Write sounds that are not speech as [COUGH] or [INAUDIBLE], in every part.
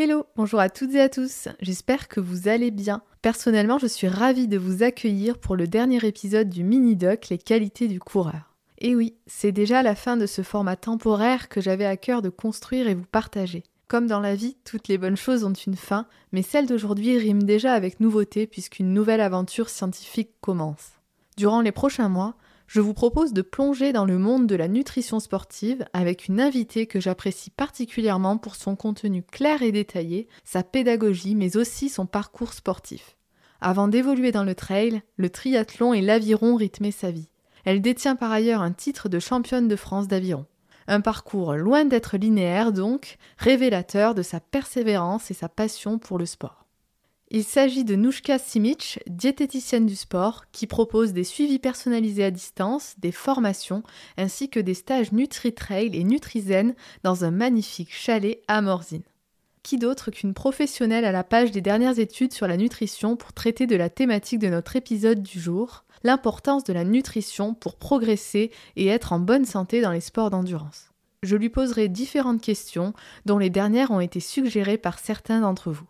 Hello, bonjour à toutes et à tous, j'espère que vous allez bien. Personnellement, je suis ravie de vous accueillir pour le dernier épisode du mini-doc Les qualités du coureur. Et oui, c'est déjà la fin de ce format temporaire que j'avais à cœur de construire et vous partager. Comme dans la vie, toutes les bonnes choses ont une fin, mais celle d'aujourd'hui rime déjà avec nouveauté puisqu'une nouvelle aventure scientifique commence. Durant les prochains mois, je vous propose de plonger dans le monde de la nutrition sportive avec une invitée que j'apprécie particulièrement pour son contenu clair et détaillé, sa pédagogie, mais aussi son parcours sportif. Avant d'évoluer dans le trail, le triathlon et l'aviron rythmaient sa vie. Elle détient par ailleurs un titre de championne de France d'aviron. Un parcours loin d'être linéaire donc, révélateur de sa persévérance et sa passion pour le sport. Il s'agit de Nouchka Simic, diététicienne du sport, qui propose des suivis personnalisés à distance, des formations, ainsi que des stages Nutri-Trail et Nutrizen dans un magnifique chalet à Morzine. Qui d'autre qu'une professionnelle à la page des dernières études sur la nutrition pour traiter de la thématique de notre épisode du jour, l'importance de la nutrition pour progresser et être en bonne santé dans les sports d'endurance. Je lui poserai différentes questions, dont les dernières ont été suggérées par certains d'entre vous.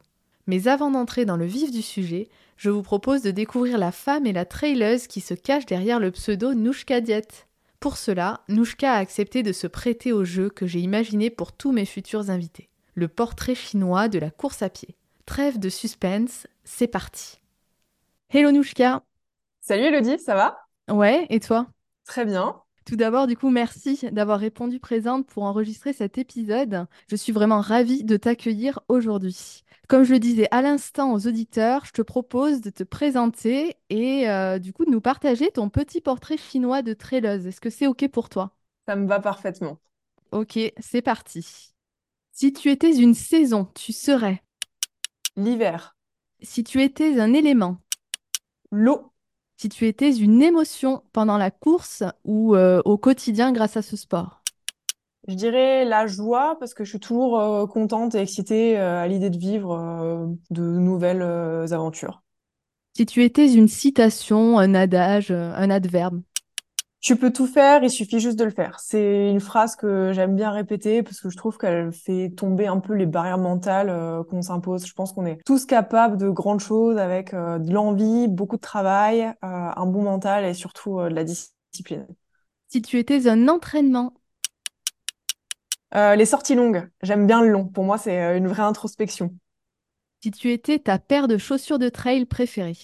Mais avant d'entrer dans le vif du sujet, je vous propose de découvrir la femme et la traileuse qui se cache derrière le pseudo Nouchka Diet. Pour cela, Nouchka a accepté de se prêter au jeu que j'ai imaginé pour tous mes futurs invités. Le portrait chinois de la course à pied. Trêve de suspense, c'est parti. Hello Nouchka. Salut Elodie, ça va? Ouais, et toi? Très bien. Tout d'abord, du coup, merci d'avoir répondu présente pour enregistrer cet épisode. Je suis vraiment ravie de t'accueillir aujourd'hui. Comme je le disais à l'instant aux auditeurs, je te propose de te présenter et euh, du coup de nous partager ton petit portrait chinois de traileuse. Est-ce que c'est OK pour toi? Ça me va parfaitement. OK, c'est parti. Si tu étais une saison, tu serais? L'hiver. Si tu étais un élément? L'eau. Si tu étais une émotion pendant la course ou euh, au quotidien grâce à ce sport? Je dirais la joie parce que je suis toujours euh, contente et excitée euh, à l'idée de vivre de nouvelles aventures. Si tu étais une citation, un adage, un adverbe? Tu peux tout faire, il suffit juste de le faire. C'est une phrase que j'aime bien répéter parce que je trouve qu'elle fait tomber un peu les barrières mentales qu'on s'impose. Je pense qu'on est tous capables de grandes choses avec de l'envie, beaucoup de travail, un bon mental et surtout de la discipline. Si tu étais un entraînement, euh, les sorties longues, j'aime bien le long. Pour moi, c'est euh, une vraie introspection. Si tu étais ta paire de chaussures de trail préférée.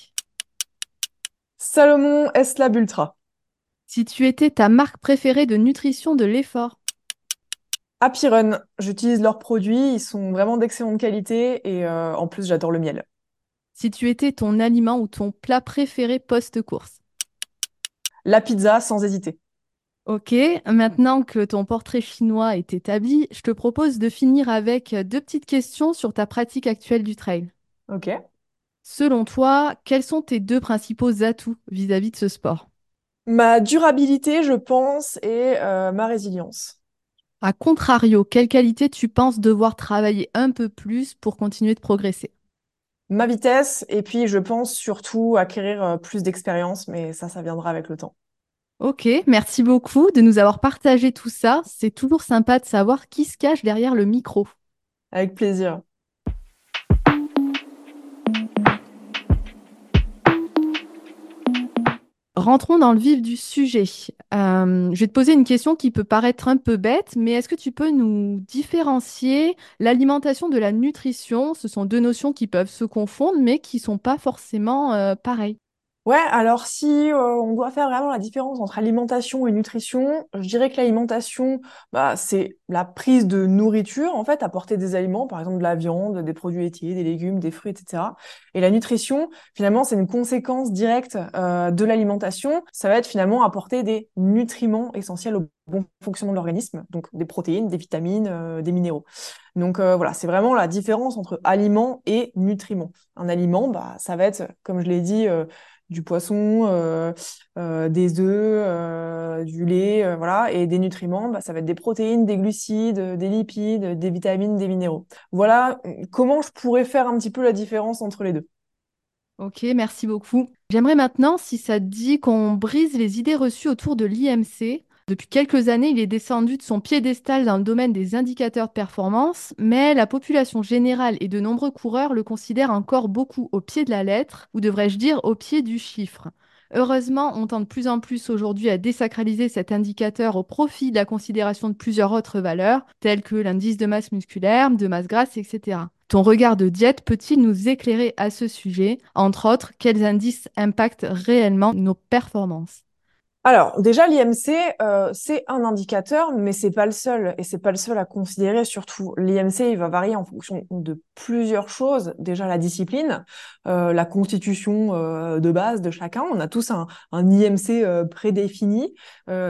Salomon S-Lab Ultra. Si tu étais ta marque préférée de nutrition de l'effort? Happy Run, j'utilise leurs produits, ils sont vraiment d'excellente qualité et euh, en plus j'adore le miel. Si tu étais ton aliment ou ton plat préféré post-course? La pizza sans hésiter. Ok, maintenant que ton portrait chinois est établi, je te propose de finir avec deux petites questions sur ta pratique actuelle du trail. Ok. Selon toi, quels sont tes deux principaux atouts vis-à-vis de ce sport? Ma durabilité, je pense, et euh, ma résilience. A contrario, quelle qualité tu penses devoir travailler un peu plus pour continuer de progresser? Ma vitesse, et puis je pense surtout acquérir euh, plus d'expérience, mais ça, ça viendra avec le temps. Ok, merci beaucoup de nous avoir partagé tout ça. C'est toujours sympa de savoir qui se cache derrière le micro. Avec plaisir. Rentrons dans le vif du sujet. Euh, je vais te poser une question qui peut paraître un peu bête, mais est-ce que tu peux nous différencier l'alimentation de la nutrition? Ce sont deux notions qui peuvent se confondre, mais qui ne sont pas forcément euh, pareilles. Ouais, alors si euh, on doit faire vraiment la différence entre alimentation et nutrition, je dirais que l'alimentation, bah, c'est la prise de nourriture, en fait, apporter des aliments, par exemple de la viande, des produits laitiers, des légumes, des fruits, etc. Et la nutrition, finalement, c'est une conséquence directe euh, de l'alimentation. Ça va être finalement apporter des nutriments essentiels au bon fonctionnement de l'organisme, donc des protéines, des vitamines, euh, des minéraux. Donc euh, voilà, c'est vraiment la différence entre aliment et nutriments. Un aliment, bah, ça va être, comme je l'ai dit, du poisson, euh, euh, des œufs, euh, du lait, voilà, et des nutriments, bah, ça va être des protéines, des glucides, des lipides, des vitamines, des minéraux. Voilà comment je pourrais faire un petit peu la différence entre les deux. Ok, merci beaucoup. J'aimerais maintenant, si ça te dit, qu'on brise les idées reçues autour de l'IMC. Depuis quelques années, il est descendu de son piédestal dans le domaine des indicateurs de performance, mais la population générale et de nombreux coureurs le considèrent encore beaucoup au pied de la lettre, ou devrais-je dire au pied du chiffre. Heureusement, on tend de plus en plus aujourd'hui à désacraliser cet indicateur au profit de la considération de plusieurs autres valeurs, telles que l'indice de masse musculaire, de masse grasse, etc. Ton regard de diète peut-il nous éclairer à ce sujet? Entre autres, quels indices impactent réellement nos performances? Alors déjà l'IMC euh, c'est un indicateur mais c'est pas le seul. Et c'est pas le seul à considérer surtout. l'IMC il va varier en fonction de plusieurs choses. Déjà la discipline euh, la constitution euh, de base de chacun. On a tous un, un IMC prédéfini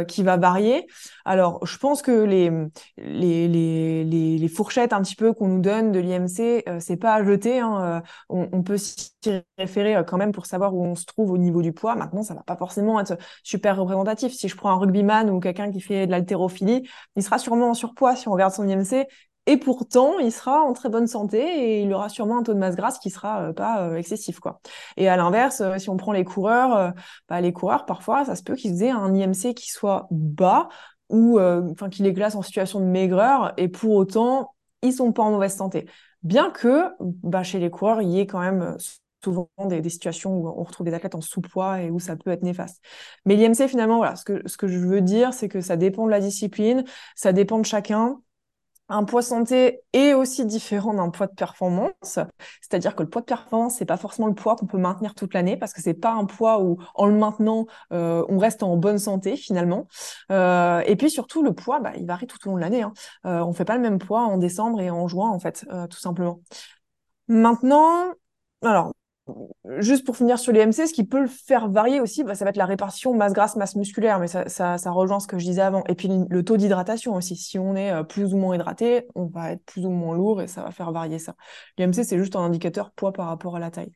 qui va varier. Alors je pense que les les, les, les, fourchettes un petit peu qu'on nous donne de l'IMC c'est pas à jeter hein, on, on, peut s'y référer quand même pour savoir où on se trouve au niveau du poids. Maintenant ça va pas forcément être super représentatif. Si je prends un rugbyman ou quelqu'un qui fait de l'haltérophilie, il sera sûrement en surpoids si on regarde son IMC. Et pourtant, il sera en très bonne santé et il aura sûrement un taux de masse grasse qui sera euh, pas euh, excessif, quoi. Et à l'inverse, euh, si on prend les coureurs, bah, les coureurs, parfois, ça se peut qu'ils aient un IMC qui soit bas ou, enfin, qui les classe en situation de maigreur et pour autant, ils sont pas en mauvaise santé. Bien que, bah, chez les coureurs, il y ait quand même souvent des, situations où on retrouve des athlètes en sous-poids et où ça peut être néfaste. Mais l'IMC, finalement, voilà, ce que, ce que je veux dire, c'est que ça dépend de la discipline, ça dépend de chacun. Un poids santé est aussi différent d'un poids de performance, c'est-à-dire que le poids de performance c'est pas forcément le poids qu'on peut maintenir toute l'année parce que c'est pas un poids où en le maintenant euh, on reste en bonne santé finalement. Euh, et puis surtout le poids, bah, il varie tout au long de l'année. Hein. Euh, on fait pas le même poids en décembre et en juin en fait, euh, tout simplement. Maintenant, alors Juste pour finir sur les MC, ce qui peut le faire varier aussi, bah, ça va être la répartition masse grasse, masse musculaire, mais ça, ça, ça rejoint ce que je disais avant. Et puis le taux d'hydratation aussi. Si on est euh, plus ou moins hydraté, on va être plus ou moins lourd et ça va faire varier ça. L'IMC, c'est juste un indicateur poids par rapport à la taille.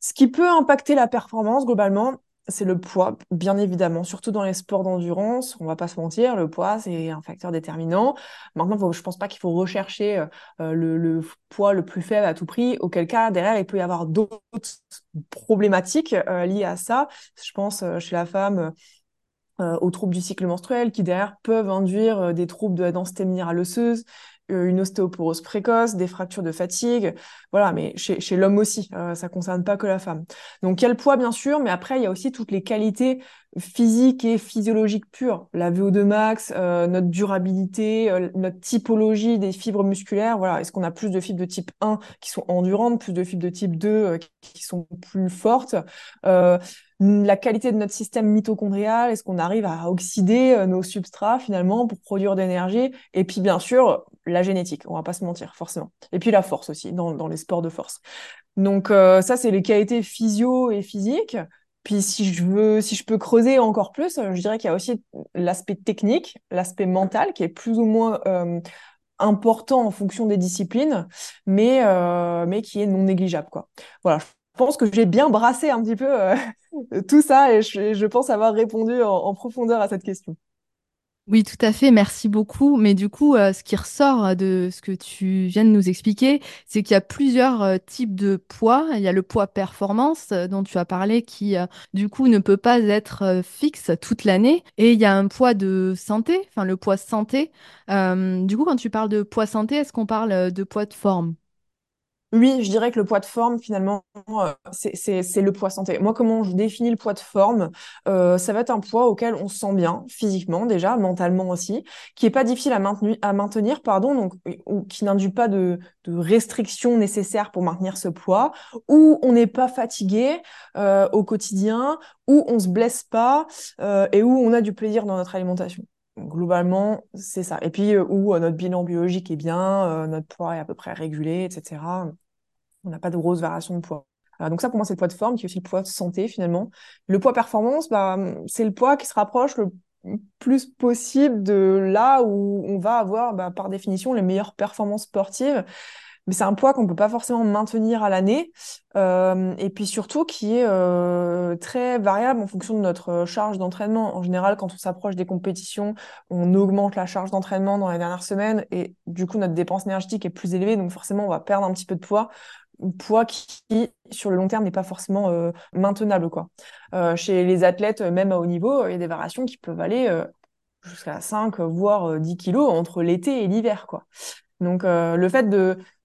Ce qui peut impacter la performance globalement, c'est le poids, bien évidemment, surtout dans les sports d'endurance. On va pas se mentir, le poids, c'est un facteur déterminant. Maintenant, faut, je pense pas qu'il faut rechercher euh, euh, le, poids le plus faible à tout prix, auquel cas, derrière, il peut y avoir d'autres problématiques euh, liées à ça. Je pense chez la femme aux troubles du cycle menstruel qui derrière peuvent induire des troubles de la densité minérale osseuse, euh, une ostéoporose précoce, des fractures de fatigue, voilà, mais chez, chez l'homme aussi, euh, ça concerne pas que la femme. Donc le poids bien sûr, mais après il y a aussi toutes les qualités physiques et physiologiques pures, la VO2 max, euh, notre durabilité, notre typologie des fibres musculaires, voilà, est-ce qu'on a plus de fibres de type 1 qui sont endurantes, plus de fibres de type 2 qui sont plus fortes la qualité de notre système mitochondrial, est-ce qu'on arrive à oxyder nos substrats finalement pour produire de l'énergie? Et puis bien sûr, la génétique, on va pas se mentir, forcément. Et puis la force aussi, dans, dans les sports de force. Donc euh, ça, c'est les qualités physio et physiques. Puis si je veux, si je peux creuser encore plus, je dirais qu'il y a aussi l'aspect technique, l'aspect mental qui est plus ou moins euh, important en fonction des disciplines, mais euh, mais qui est non négligeable quoi. Voilà, je pense que j'ai bien brassé un petit peu [LAUGHS] tout ça et je, pense avoir répondu en profondeur à cette question. Oui, tout à fait, merci beaucoup. Mais du coup, euh, ce qui ressort de ce que tu viens de nous expliquer, c'est qu'il y a plusieurs euh, types de poids. Il y a le poids performance euh, dont tu as parlé qui, du coup, ne peut pas être fixe toute l'année. Et il y a un poids de santé, enfin le poids santé. du coup, quand tu parles de poids santé, est-ce qu'on parle de poids de forme? Oui, je dirais que le poids de forme, finalement, euh, c'est le poids santé. Moi, comment je définis le poids de forme euh, Ça va être un poids auquel on se sent bien, physiquement déjà, mentalement aussi, qui est pas difficile à, maintenir, pardon, donc ou, qui n'induit pas de, de restrictions nécessaires pour maintenir ce poids, où on n'est pas fatigué euh, au quotidien, où on se blesse pas et où on a du plaisir dans notre alimentation. Globalement, c'est ça. Et puis, où notre bilan biologique est bien, notre poids est à peu près régulé, etc. On n'a pas de grosses variations de poids. donc ça, pour moi, c'est le poids de forme, qui est aussi le poids de santé, finalement. Le poids performance, bah, c'est le poids qui se rapproche le plus possible de là où on va avoir, bah, par définition, les meilleures performances sportives mais c'est un poids qu'on peut pas forcément maintenir à l'année, euh, et puis surtout qui est euh, très variable en fonction de notre charge d'entraînement. En général, quand on s'approche des compétitions, on augmente la charge d'entraînement dans les dernières semaines, et du coup notre dépense énergétique est plus élevée, donc forcément on va perdre un petit peu de poids poids qui, sur le long terme, n'est pas forcément euh, maintenable. Quoi. Euh, chez les athlètes, même à haut niveau, il y a des variations qui peuvent aller euh, jusqu'à 5, voire 10 kilos entre l'été et l'hiver. quoi. Donc euh, le fait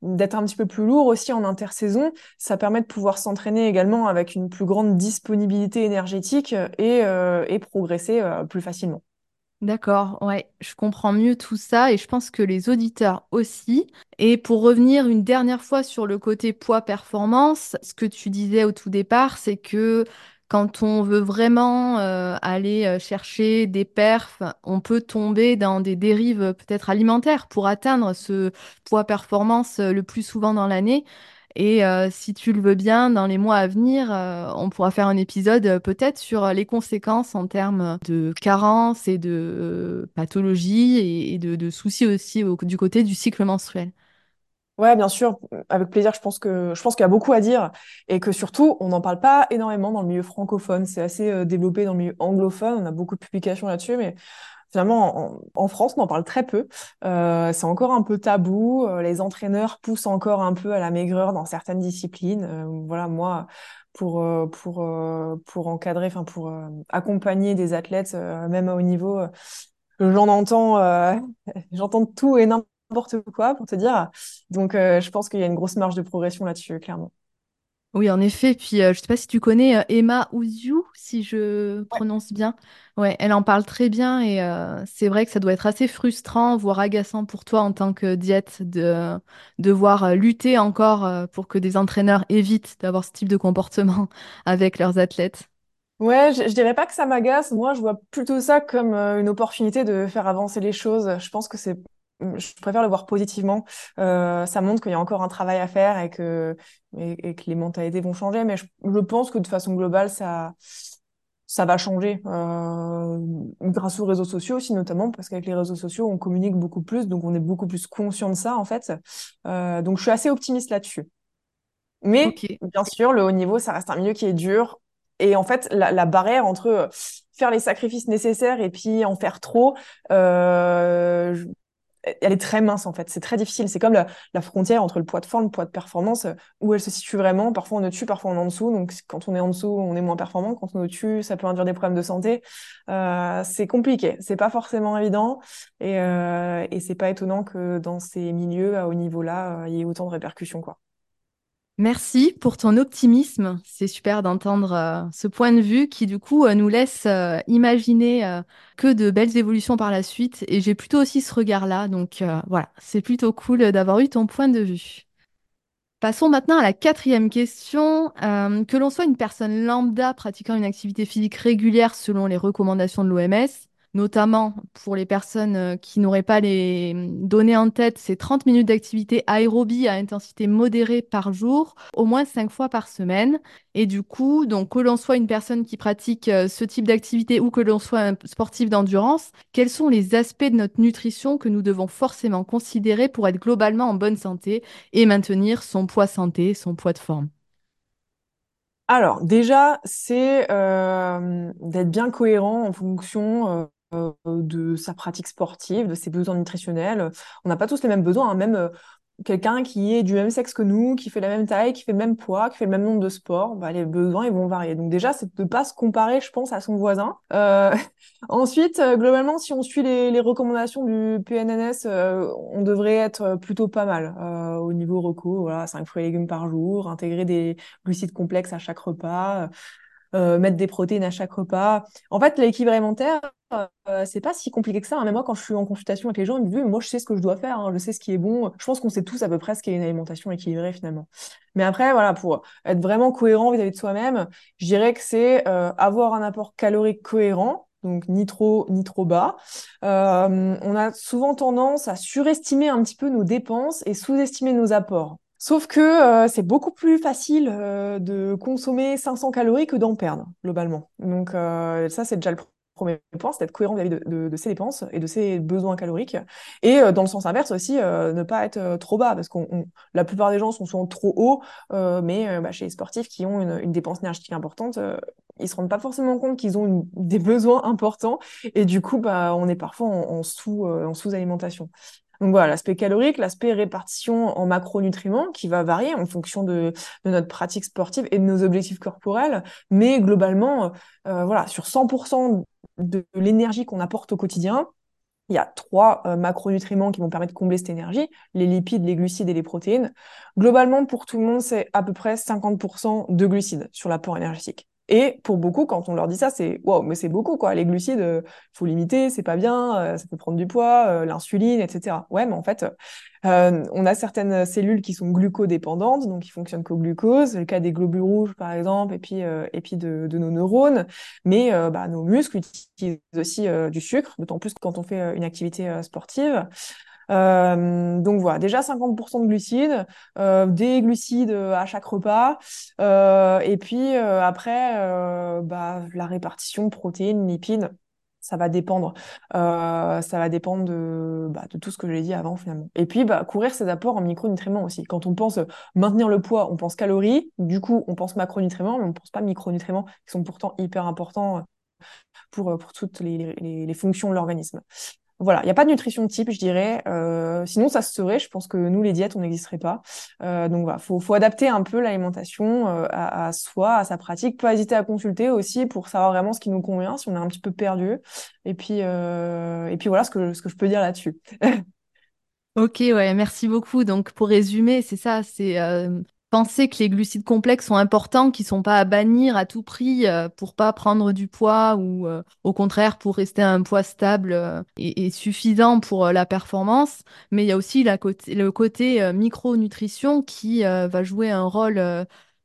d'être un petit peu plus lourd aussi en intersaison, ça permet de pouvoir s'entraîner également avec une plus grande disponibilité énergétique et, euh, et progresser euh, plus facilement. D'accord, ouais, je comprends mieux tout ça et je pense que les auditeurs aussi. Et pour revenir une dernière fois sur le côté poids-performance, ce que tu disais au tout départ, c'est que quand on veut vraiment euh, aller euh, chercher des perfs, on peut tomber dans des dérives euh, peut-être alimentaires pour atteindre ce poids performance le plus souvent dans l'année. Et si tu le veux bien, dans les mois à venir, on pourra faire un épisode peut-être sur les conséquences en termes de carence et de pathologie et, de, soucis aussi du côté du cycle menstruel. Ouais, bien sûr, avec plaisir. Je pense que je pense qu'il y a beaucoup à dire et que surtout, on n'en parle pas énormément dans le milieu francophone. C'est assez euh, développé dans le milieu anglophone. On a beaucoup de publications là-dessus, mais finalement, en, France, on en parle très peu. Euh, c'est encore un peu tabou. Euh, les entraîneurs poussent encore un peu à la maigreur dans certaines disciplines. voilà, moi, pour pour pour encadrer, enfin pour accompagner des athlètes, même à haut niveau, j'en entends, [LAUGHS] j'entends tout et n'importe quoi pour te dire. Donc, euh, je pense qu'il y a une grosse marge de progression là-dessus, clairement. Oui, en effet. Puis, euh, je ne sais pas si tu connais euh, Emma Ouziou, si je prononce bien. Ouais, elle en parle très bien et c'est vrai que ça doit être assez frustrant, voire agaçant pour toi en tant que diète de devoir lutter encore pour que des entraîneurs évitent d'avoir ce type de comportement [LAUGHS] avec leurs athlètes. Ouais, je, je dirais pas que ça m'agace. Moi, je vois plutôt ça comme une opportunité de faire avancer les choses. Je pense que c'est je préfère le voir positivement. Euh, ça montre qu'il y a encore un travail à faire et que, et, que les mentalités vont changer. Mais je, pense que de façon globale, ça, ça va changer. Euh, grâce aux réseaux sociaux aussi, notamment, parce qu'avec les réseaux sociaux, on communique beaucoup plus, donc on est beaucoup plus conscient de ça, en fait. Euh, donc je suis assez optimiste là-dessus. Mais bien sûr, le haut niveau, ça reste un milieu qui est dur. Et en fait, la, la barrière entre faire les sacrifices nécessaires et puis en faire trop, euh, elle est très mince en fait. C'est très difficile. C'est comme la, frontière entre le poids de forme, le poids de performance, euh, où elle se situe vraiment. Parfois on est dessus, parfois on est en dessous. Donc quand on est en dessous, on est moins performant. Quand on est au-dessus, ça peut induire des problèmes de santé. Euh, c'est compliqué. C'est pas forcément évident. Et, euh, et c'est pas étonnant que dans ces milieux à haut niveau là, euh, il y ait autant de répercussions quoi. Merci pour ton optimisme. C'est super d'entendre euh, ce point de vue qui, du coup, euh, nous laisse euh, imaginer que de belles évolutions par la suite. Et j'ai plutôt aussi ce regard-là. Donc voilà, c'est plutôt cool d'avoir eu ton point de vue. Passons maintenant à la quatrième question. que l'on soit une personne lambda pratiquant une activité physique régulière selon les recommandations de l'OMS, notamment pour les personnes euh, qui n'auraient pas les données en tête, c'est 30 minutes d'activité aérobie à intensité modérée par jour, au moins 5 fois par semaine. Et du coup, donc que l'on soit une personne qui pratique euh, ce type d'activité ou que l'on soit un sportif d'endurance, quels sont les aspects de notre nutrition que nous devons forcément considérer pour être globalement en bonne santé et maintenir son poids santé, son poids de forme? Alors déjà, c'est euh, d'être bien cohérent en fonction de sa pratique sportive, de ses besoins nutritionnels. On n'a pas tous les mêmes besoins, hein. même euh, quelqu'un qui est du même sexe que nous, qui fait la même taille, qui fait le même poids, qui fait le même nombre de sports, bah, les besoins ils vont varier. Donc déjà, c'est de ne pas se comparer, je pense, à son voisin. Euh... [LAUGHS] Ensuite, euh, globalement, si on suit les, recommandations du PNNS, euh, on devrait être plutôt pas mal euh, au niveau recours. Voilà, 5 fruits et légumes par jour, intégrer des glucides complexes à chaque repas. Euh, mettre des protéines à chaque repas. En fait, l'équilibre alimentaire, euh, c'est pas si compliqué que ça. Hein. Même moi, quand je suis en consultation avec les gens, ils me disent, moi, je sais ce que je dois faire, hein. je sais ce qui est bon. Je pense qu'on sait tous à peu près ce qu'est une alimentation équilibrée finalement. Mais après, voilà, pour être vraiment cohérent vis-à-vis de soi-même, je dirais que c'est euh, avoir un apport calorique cohérent. donc ni trop ni trop bas. On a souvent tendance à surestimer un petit peu nos dépenses et sous-estimer nos apports. Sauf que euh, c'est beaucoup plus facile euh, de consommer 500 calories que d'en perdre, globalement. Donc ça, c'est déjà le premier point, c'est d'être cohérent de, ses dépenses et de ses besoins caloriques. Et dans le sens inverse aussi, ne pas être trop bas, parce que la plupart des gens sont souvent trop hauts, mais bah, chez les sportifs qui ont une, une dépense énergétique importante, ils se rendent pas forcément compte qu'ils ont des besoins importants et du coup bah on est parfois en, sous euh, en sous-alimentation. Donc voilà, l'aspect calorique, l'aspect répartition en macronutriments qui va varier en fonction de, notre pratique sportive et de nos objectifs corporels, mais globalement, euh, voilà, sur 100% de l'énergie qu'on apporte au quotidien, il y a trois euh, macronutriments qui vont permettre de combler cette énergie, les lipides, les glucides et les protéines. Globalement, pour tout le monde, c'est à peu près 50% de glucides sur l'apport énergétique. Et pour beaucoup, quand on leur dit ça, c'est wow, mais c'est beaucoup quoi. Les glucides, euh, faut limiter, c'est pas bien, euh, ça peut prendre du poids, euh, l'insuline, etc. Ouais, mais en fait, on a certaines cellules qui sont glucodépendantes, donc qui fonctionnent qu'au glucose. C'est le cas des globules rouges, par exemple, et puis et puis de, de, nos neurones. Mais bah, nos muscles utilisent aussi du sucre, d'autant plus quand on fait une activité sportive. Euh, donc voilà, déjà 50% de glucides, euh, des glucides euh, à chaque repas, et puis après, bah, la répartition protéines, lipides, ça va dépendre. ça va dépendre de, bah, de tout ce que j'ai dit avant finalement. Et puis bah, courir ses apports en micronutriments aussi. Quand on pense maintenir le poids, on pense calories, du coup on pense macronutriments, mais on ne pense pas micronutriments qui sont pourtant hyper importants pour, pour toutes les fonctions de l'organisme. Voilà, il n'y a pas de nutrition type, je dirais. Euh, sinon, ça se serait. Je pense que nous, les diètes, on n'existerait pas. Euh, donc voilà, faut, faut adapter un peu l'alimentation euh, à, à, soi, à sa pratique. Pas hésiter à consulter aussi pour savoir vraiment ce qui nous convient, si on est un petit peu perdu. Et puis, euh, et puis voilà ce que, ce que je peux dire là-dessus. [LAUGHS] Ok, ouais, merci beaucoup. Donc, pour résumer, c'est ça, c'est euh, penser que les glucides complexes sont importants, qui sont pas à bannir à tout prix euh, pour pas prendre du poids ou euh, au contraire pour rester à un poids stable euh, et, suffisant pour la performance. Mais il y a aussi la côté, le côté micronutrition qui va jouer un rôle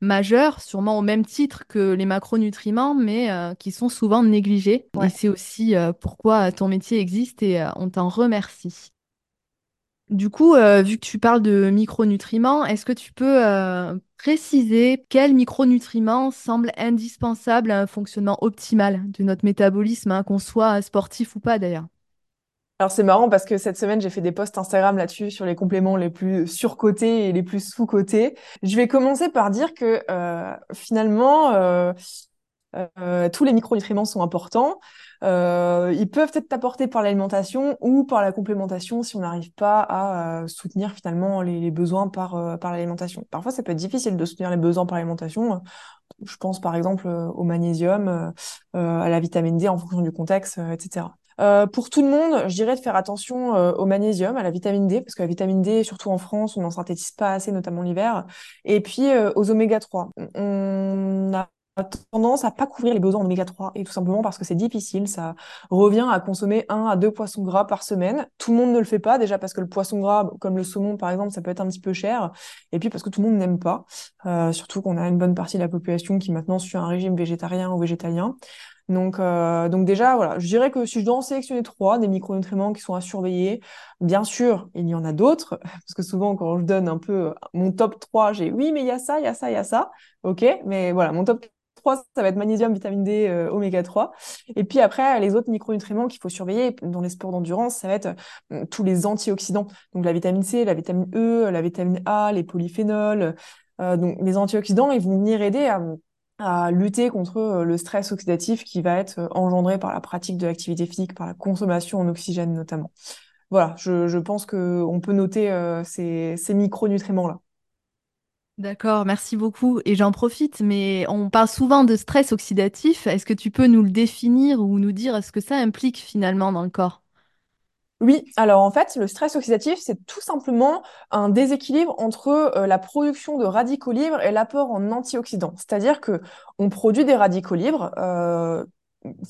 majeur, sûrement au même titre que les macronutriments, mais qui sont souvent négligés. Et c'est aussi pourquoi ton métier existe et on t'en remercie. Du coup, euh, vu que tu parles de micronutriments, est-ce que tu peux euh, préciser quels micronutriments semblent indispensables à un fonctionnement optimal de notre métabolisme, hein, qu'on soit sportif ou pas d'ailleurs? Alors c'est marrant parce que cette semaine j'ai fait des posts Instagram là-dessus sur les compléments les plus surcotés et les plus sous-cotés. Je vais commencer par dire que euh, finalement tous les micronutriments sont importants. Euh, ils peuvent être apportés par l'alimentation ou par la complémentation si on n'arrive pas à euh, soutenir finalement les, besoins par, euh, par l'alimentation. Parfois, ça peut être difficile de soutenir les besoins par l'alimentation. Je pense par exemple au magnésium, à la vitamine D en fonction du contexte, etc. pour tout le monde, je dirais de faire attention au magnésium, à la vitamine D, parce que la vitamine D, surtout en France, on n'en synthétise pas assez, notamment l'hiver. Et puis aux oméga 3. On a tendance à pas couvrir les besoins en oméga 3 et tout simplement parce que c'est difficile, ça revient à consommer un à deux poissons gras par semaine. Tout le monde ne le fait pas déjà parce que le poisson gras comme le saumon par exemple, ça peut être un petit peu cher et puis parce que tout le monde n'aime pas, euh, surtout qu'on a une bonne partie de la population qui maintenant suit un régime végétarien ou végétalien. Donc, euh, donc déjà, voilà, je dirais que si je dois en sélectionner trois, des micronutriments qui sont à surveiller, bien sûr, il y en a d'autres, [LAUGHS] parce que souvent, quand je donne un peu mon top 3, j'ai oui, mais il y a ça, il y a ça, il y a ça, ok, mais voilà, mon top 3, ça va être magnésium, vitamine D, euh, oméga 3. Et puis après, les autres micronutriments qu'il faut surveiller dans les sports d'endurance, ça va être euh, tous les antioxydants. Donc la vitamine C, la vitamine E, la vitamine A, les polyphénols. Euh, donc les antioxydants, ils vont venir aider à, lutter contre le stress oxydatif qui va être engendré par la pratique de l'activité physique, par la consommation en oxygène notamment. Voilà, je, pense qu'on peut noter ces, ces micronutriments-là. D'accord, merci beaucoup. Et j'en profite, mais on parle souvent de stress oxydatif. Est-ce que tu peux nous le définir ou nous dire ce que ça implique finalement dans le corps? Oui, alors en fait, le stress oxydatif, c'est tout simplement un déséquilibre entre euh, la production de radicaux libres et l'apport en antioxydants. C'est-à-dire que on produit des radicaux libres. Euh,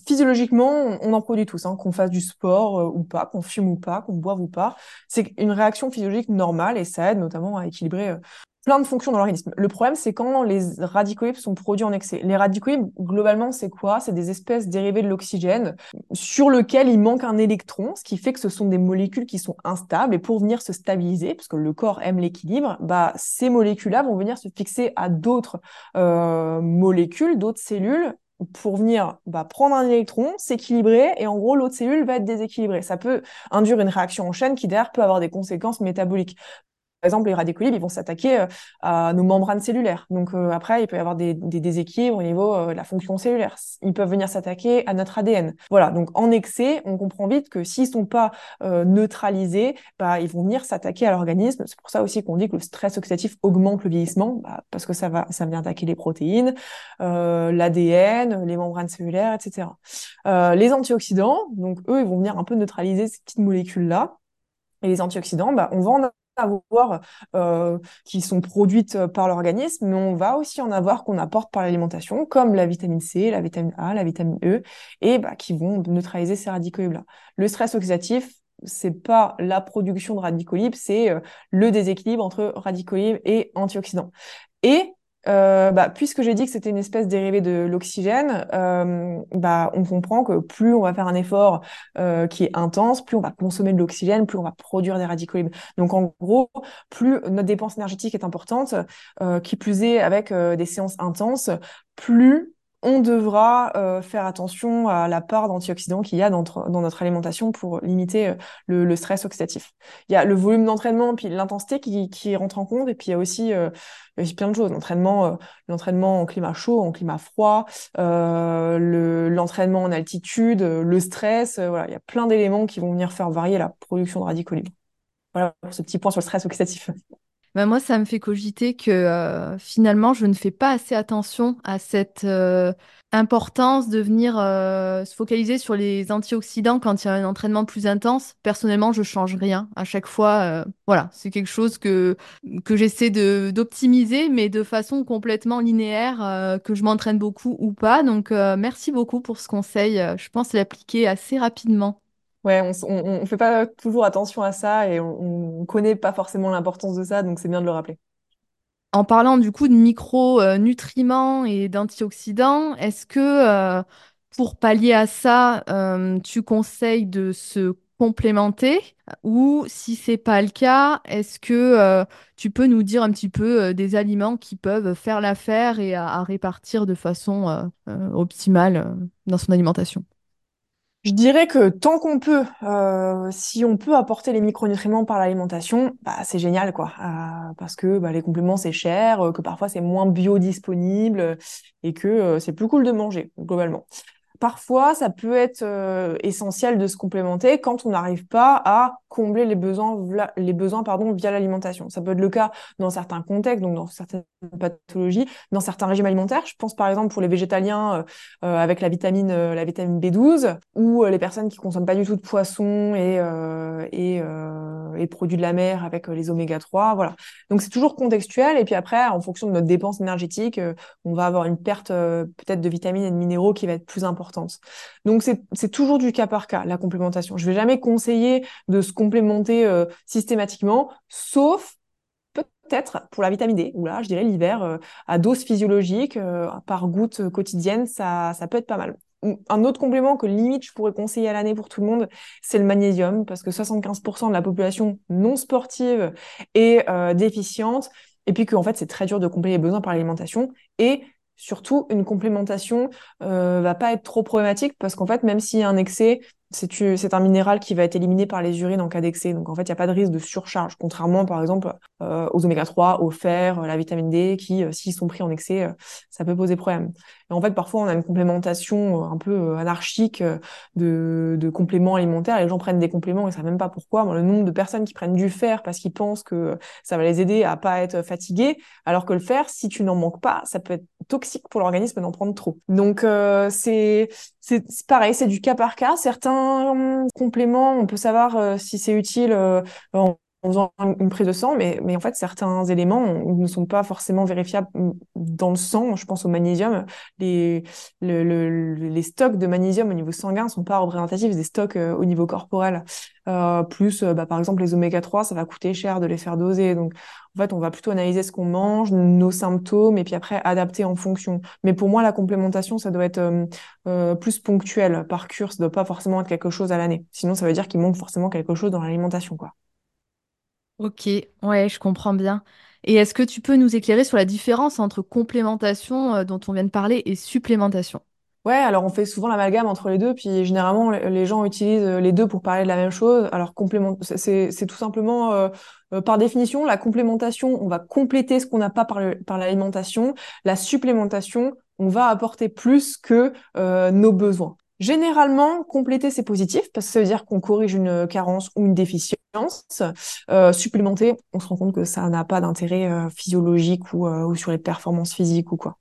physiologiquement, on en produit tous, hein, qu'on fasse du sport euh, ou pas, qu'on fume ou pas, qu'on boive ou pas. C'est une réaction physiologique normale et ça aide notamment à équilibrer plein de fonctions dans l'organisme. Le problème, c'est quand les radicaux libres sont produits en excès. Les radicaux libres, globalement, c'est quoi? C'est des espèces dérivées de l'oxygène sur lequel il manque un électron, ce qui fait que ce sont des molécules qui sont instables. Et pour venir se stabiliser, parce que le corps aime l'équilibre, bah, ces molécules-là vont venir se fixer à d'autres euh, molécules, d'autres cellules, pour venir bah, prendre un électron, s'équilibrer, et en gros, l'autre cellule va être déséquilibrée. Ça peut induire une réaction en chaîne qui, derrière, peut avoir des conséquences métaboliques exemple, les libres, ils vont s'attaquer euh, à nos membranes cellulaires. Donc euh, après, il peut y avoir des, des déséquilibres au niveau euh, de la fonction cellulaire. Ils peuvent venir s'attaquer à notre ADN. Voilà, donc en excès, on comprend vite que s'ils sont pas neutralisés, bah, ils vont venir s'attaquer à l'organisme. C'est pour ça aussi qu'on dit que le stress oxydatif augmente le vieillissement, bah, parce que ça va, ça vient attaquer les protéines, l'ADN, les membranes cellulaires, etc. les antioxydants, donc eux, ils vont venir un peu neutraliser ces petites molécules-là. Et les antioxydants, bah, on va en avoir euh, qui sont produites par l'organisme, mais on va aussi en avoir qu'on apporte par l'alimentation, comme la vitamine C, la vitamine A, la vitamine E, et bah, qui vont neutraliser ces radicaux libres-là. Le stress oxydatif, c'est pas la production de radicaux libres, c'est euh, le déséquilibre entre radicaux libres et antioxydants. Et euh, bah, puisque j'ai dit que c'était une espèce dérivée de l'oxygène, euh, bah, on comprend que plus on va faire un effort euh, qui est intense, plus on va consommer de l'oxygène, plus on va produire des radicaux libres. Donc en gros, plus notre dépense énergétique est importante, euh, qui plus est avec euh, des séances intenses, plus on devra euh, faire attention à la part d'antioxydants qu'il y a dans, notre alimentation pour limiter euh, le, stress oxydatif. Il y a le volume d'entraînement, puis l'intensité qui, qui, rentre en compte, et puis il y a aussi, euh, plein de choses. L'entraînement, l'entraînement en climat chaud, en climat froid, l'entraînement en altitude, le stress. voilà, il y a plein d'éléments qui vont venir faire varier la production de radicaux libres. Voilà pour ce petit point sur le stress oxydatif. Bah, moi, ça me fait cogiter que euh, finalement, je ne fais pas assez attention à cette euh, importance de venir euh, se focaliser sur les antioxydants quand il y a un entraînement plus intense. Personnellement, je change rien. À chaque fois, voilà, c'est quelque chose que, j'essaie d'optimiser, mais de façon complètement linéaire, que je m'entraîne beaucoup ou pas. Donc, merci beaucoup pour ce conseil. Je pense l'appliquer assez rapidement. Ouais, on, on, fait pas toujours attention à ça et on, on connaît pas forcément l'importance de ça, donc c'est bien de le rappeler. En parlant du coup de micronutriments et d'antioxydants, est-ce que euh, pour pallier à ça, euh, tu conseilles de se complémenter? Ou si c'est pas le cas, est-ce que euh, tu peux nous dire un petit peu des aliments qui peuvent faire l'affaire et à répartir de façon optimale dans son alimentation? Je dirais que tant qu'on peut, euh, si on peut apporter les micronutriments par l'alimentation, bah, c'est génial, quoi. Euh, parce que bah, les compléments, c'est cher, euh, que parfois c'est moins biodisponible et que c'est plus cool de manger, globalement. Parfois, ça peut être essentiel de se complémenter quand on n'arrive pas à combler les besoins, les besoins pardon, via l'alimentation. Ça peut être le cas dans certains contextes, donc dans certaines pathologies, dans certains régimes alimentaires. Je pense par exemple pour les végétaliens euh, euh avec la vitamine, euh, la vitamine B12, ou euh, les personnes qui consomment pas du tout de poisson et, et, et, produits de la mer avec les oméga 3. Voilà. Donc c'est toujours contextuel. Et puis après, en fonction de notre dépense énergétique, on va avoir une perte peut-être de vitamines et de minéraux qui va être plus importante. Donc c'est toujours du cas par cas, la complémentation. Je vais jamais conseiller de se complémenter euh, systématiquement, sauf peut-être pour la vitamine D, ou là, je dirais l'hiver, euh, à dose physiologique, euh, par goutte quotidienne, ça, ça peut être pas mal. Un autre complément que limite je pourrais conseiller à l'année pour tout le monde, c'est le magnésium, parce que 75% de la population non sportive est déficiente, et puis qu'en fait c'est très dur de combler les besoins par l'alimentation, et surtout une complémentation va pas être trop problématique, parce qu'en fait même s'il y a un excès, c'est un minéral qui va être éliminé par les urines en cas d'excès. Donc en fait, il n'y a pas de risque de surcharge, contrairement par exemple euh, aux oméga 3, au fer, la vitamine D, qui, euh, s'ils sont pris en excès, euh, ça peut poser problème. Et en fait, parfois, on a une complémentation un peu anarchique de, de compléments alimentaires. Les gens prennent des compléments et savent même pas pourquoi. le nombre de personnes qui prennent du fer parce qu'ils pensent que ça va les aider à pas être fatigués, alors que le fer, si tu n'en manques pas, ça peut être toxique pour l'organisme d'en prendre trop. Donc c'est c'est pareil, c'est du cas par cas. Certains compléments, on peut savoir si c'est utile en faisant une prise de sang, mais, mais en fait, certains éléments ne sont pas forcément vérifiables dans le sang. Je pense au magnésium. Les, le, les stocks de magnésium au niveau sanguin sont pas représentatifs des stocks euh, au niveau corporel. Euh, plus, euh, bah, par exemple, les oméga 3, ça va coûter cher de les faire doser. Donc, en fait, on va plutôt analyser ce qu'on mange, nos symptômes, et puis après, adapter en fonction. Mais pour moi, la complémentation, ça doit être plus ponctuel par cure. Ça doit pas forcément être quelque chose à l'année. Sinon, ça veut dire qu'il manque forcément quelque chose dans l'alimentation, quoi. Ok, ouais, je comprends bien. Et est-ce que tu peux nous éclairer sur la différence entre complémentation, euh, dont on vient de parler, et supplémentation? Ouais, alors on fait souvent l'amalgame entre les deux, puis généralement les gens utilisent euh, les deux pour parler de la même chose. Alors complément, c'est tout simplement euh, par définition la complémentation, on va compléter ce qu'on n'a pas par l'alimentation. La supplémentation, on va apporter plus que nos besoins. Généralement, compléter, c'est positif parce que ça veut dire qu'on corrige une carence ou une déficience. Euh, supplémenter, on se rend compte que ça n'a pas d'intérêt euh, physiologique ou, euh, ou sur les performances physiques ou quoi.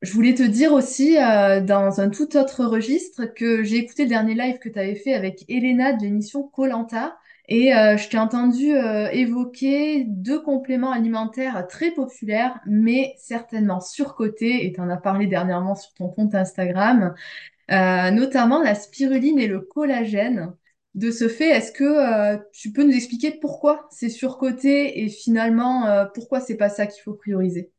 Je voulais te dire aussi, dans un tout autre registre, que j'ai écouté le dernier live que tu avais fait avec Elena de l'émission koh et je t'ai entendu évoquer deux compléments alimentaires très populaires, mais certainement surcotés, et tu en as parlé dernièrement sur ton compte Instagram. Euh, notamment la spiruline et le collagène. De ce fait, est-ce que euh, tu peux nous expliquer pourquoi c'est surcoté et finalement euh, pourquoi c'est pas ça qu'il faut prioriser?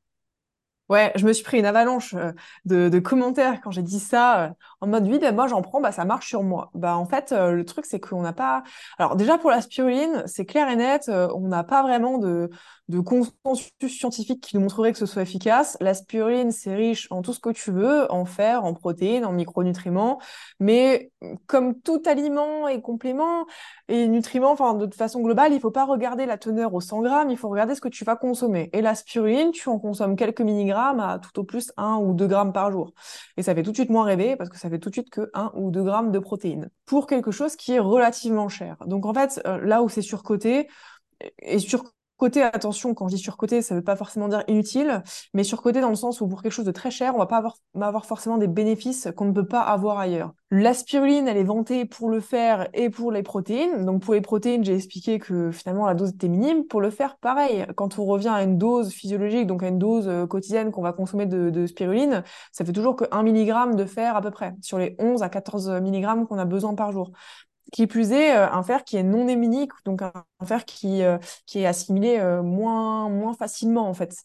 Ouais, je me suis pris une avalanche euh, de, commentaires quand j'ai dit ça, euh, en mode oui, ben moi j'en prends, bah ça marche sur moi. Bah en fait, euh, le truc c'est qu'on n'a pas. Alors déjà pour la spiruline, c'est clair et net, on n'a pas vraiment de, de consensus scientifique qui nous montrerait que ce soit efficace. La spiruline, c'est riche en tout ce que tu veux, en fer, en protéines, en micronutriments, mais comme tout aliment et complément et nutriments, enfin de façon globale, il faut pas regarder la teneur au 100 grammes, il faut regarder ce que tu vas consommer. Et la spiruline, tu en consommes quelques milligrammes à tout au plus 1 ou 2 grammes par jour. Et ça fait tout de suite moins rêver parce que ça fait tout de suite que 1 ou 2 grammes de protéines pour quelque chose qui est relativement cher. Donc en fait, euh, là où c'est surcoté, et sur Côté, attention, quand je dis surcoté, ça ne veut pas forcément dire inutile, mais surcoté dans le sens où pour quelque chose de très cher, on va pas avoir, forcément des bénéfices qu'on ne peut pas avoir ailleurs. La spiruline, elle est vantée pour le fer et pour les protéines. Donc pour les protéines, j'ai expliqué que finalement la dose était minime. Pour le fer, pareil. Quand on revient à une dose physiologique, donc à une dose euh, quotidienne qu'on va consommer de, de, spiruline, ça fait toujours que 1 mg de fer à peu près, sur les 11 à 14 mg qu'on a besoin par jour. Qui plus est, euh, un fer qui est non héminique, donc un, fer qui, euh, qui est assimilé euh, moins, moins facilement en fait.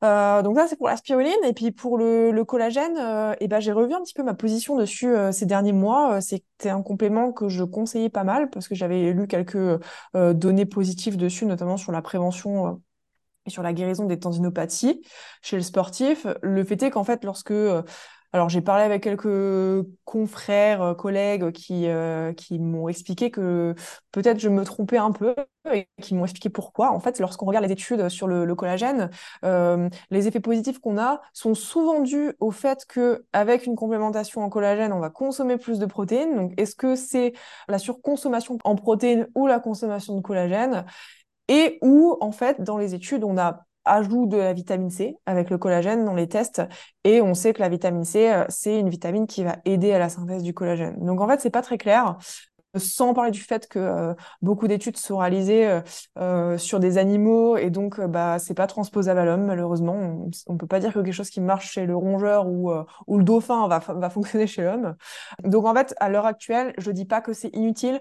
donc ça c'est pour la spiruline et puis pour le, collagène, et eh ben j'ai revu un petit peu ma position dessus ces derniers mois. C'était un complément que je conseillais pas mal parce que j'avais lu quelques données positives dessus, notamment sur la prévention et sur la guérison des tendinopathies chez le sportif. Le fait est qu'en fait lorsque alors, j'ai parlé avec quelques confrères, euh, collègues qui, euh, qui m'ont expliqué que peut-être je me trompais un peu et qui m'ont expliqué pourquoi. En fait, lorsqu'on regarde les études sur le, collagène, euh, les effets positifs qu'on a sont souvent dus au fait que avec une complémentation en collagène, on va consommer plus de protéines. Donc, est-ce que c'est la surconsommation en protéines ou la consommation de collagène? Et où, en fait, dans les études, on a ajout de la vitamine C avec le collagène dans les tests et on sait que la vitamine C euh, c'est une vitamine qui va aider à la synthèse du collagène. Donc en fait c'est pas très clair sans parler du fait que euh, beaucoup d'études sont réalisées euh, euh, sur des animaux et donc bah c'est pas transposable à l'homme malheureusement. On, on, peut pas dire que quelque chose qui marche chez le rongeur ou, ou le dauphin va, va fonctionner chez l'homme. Donc en fait à l'heure actuelle je dis pas que c'est inutile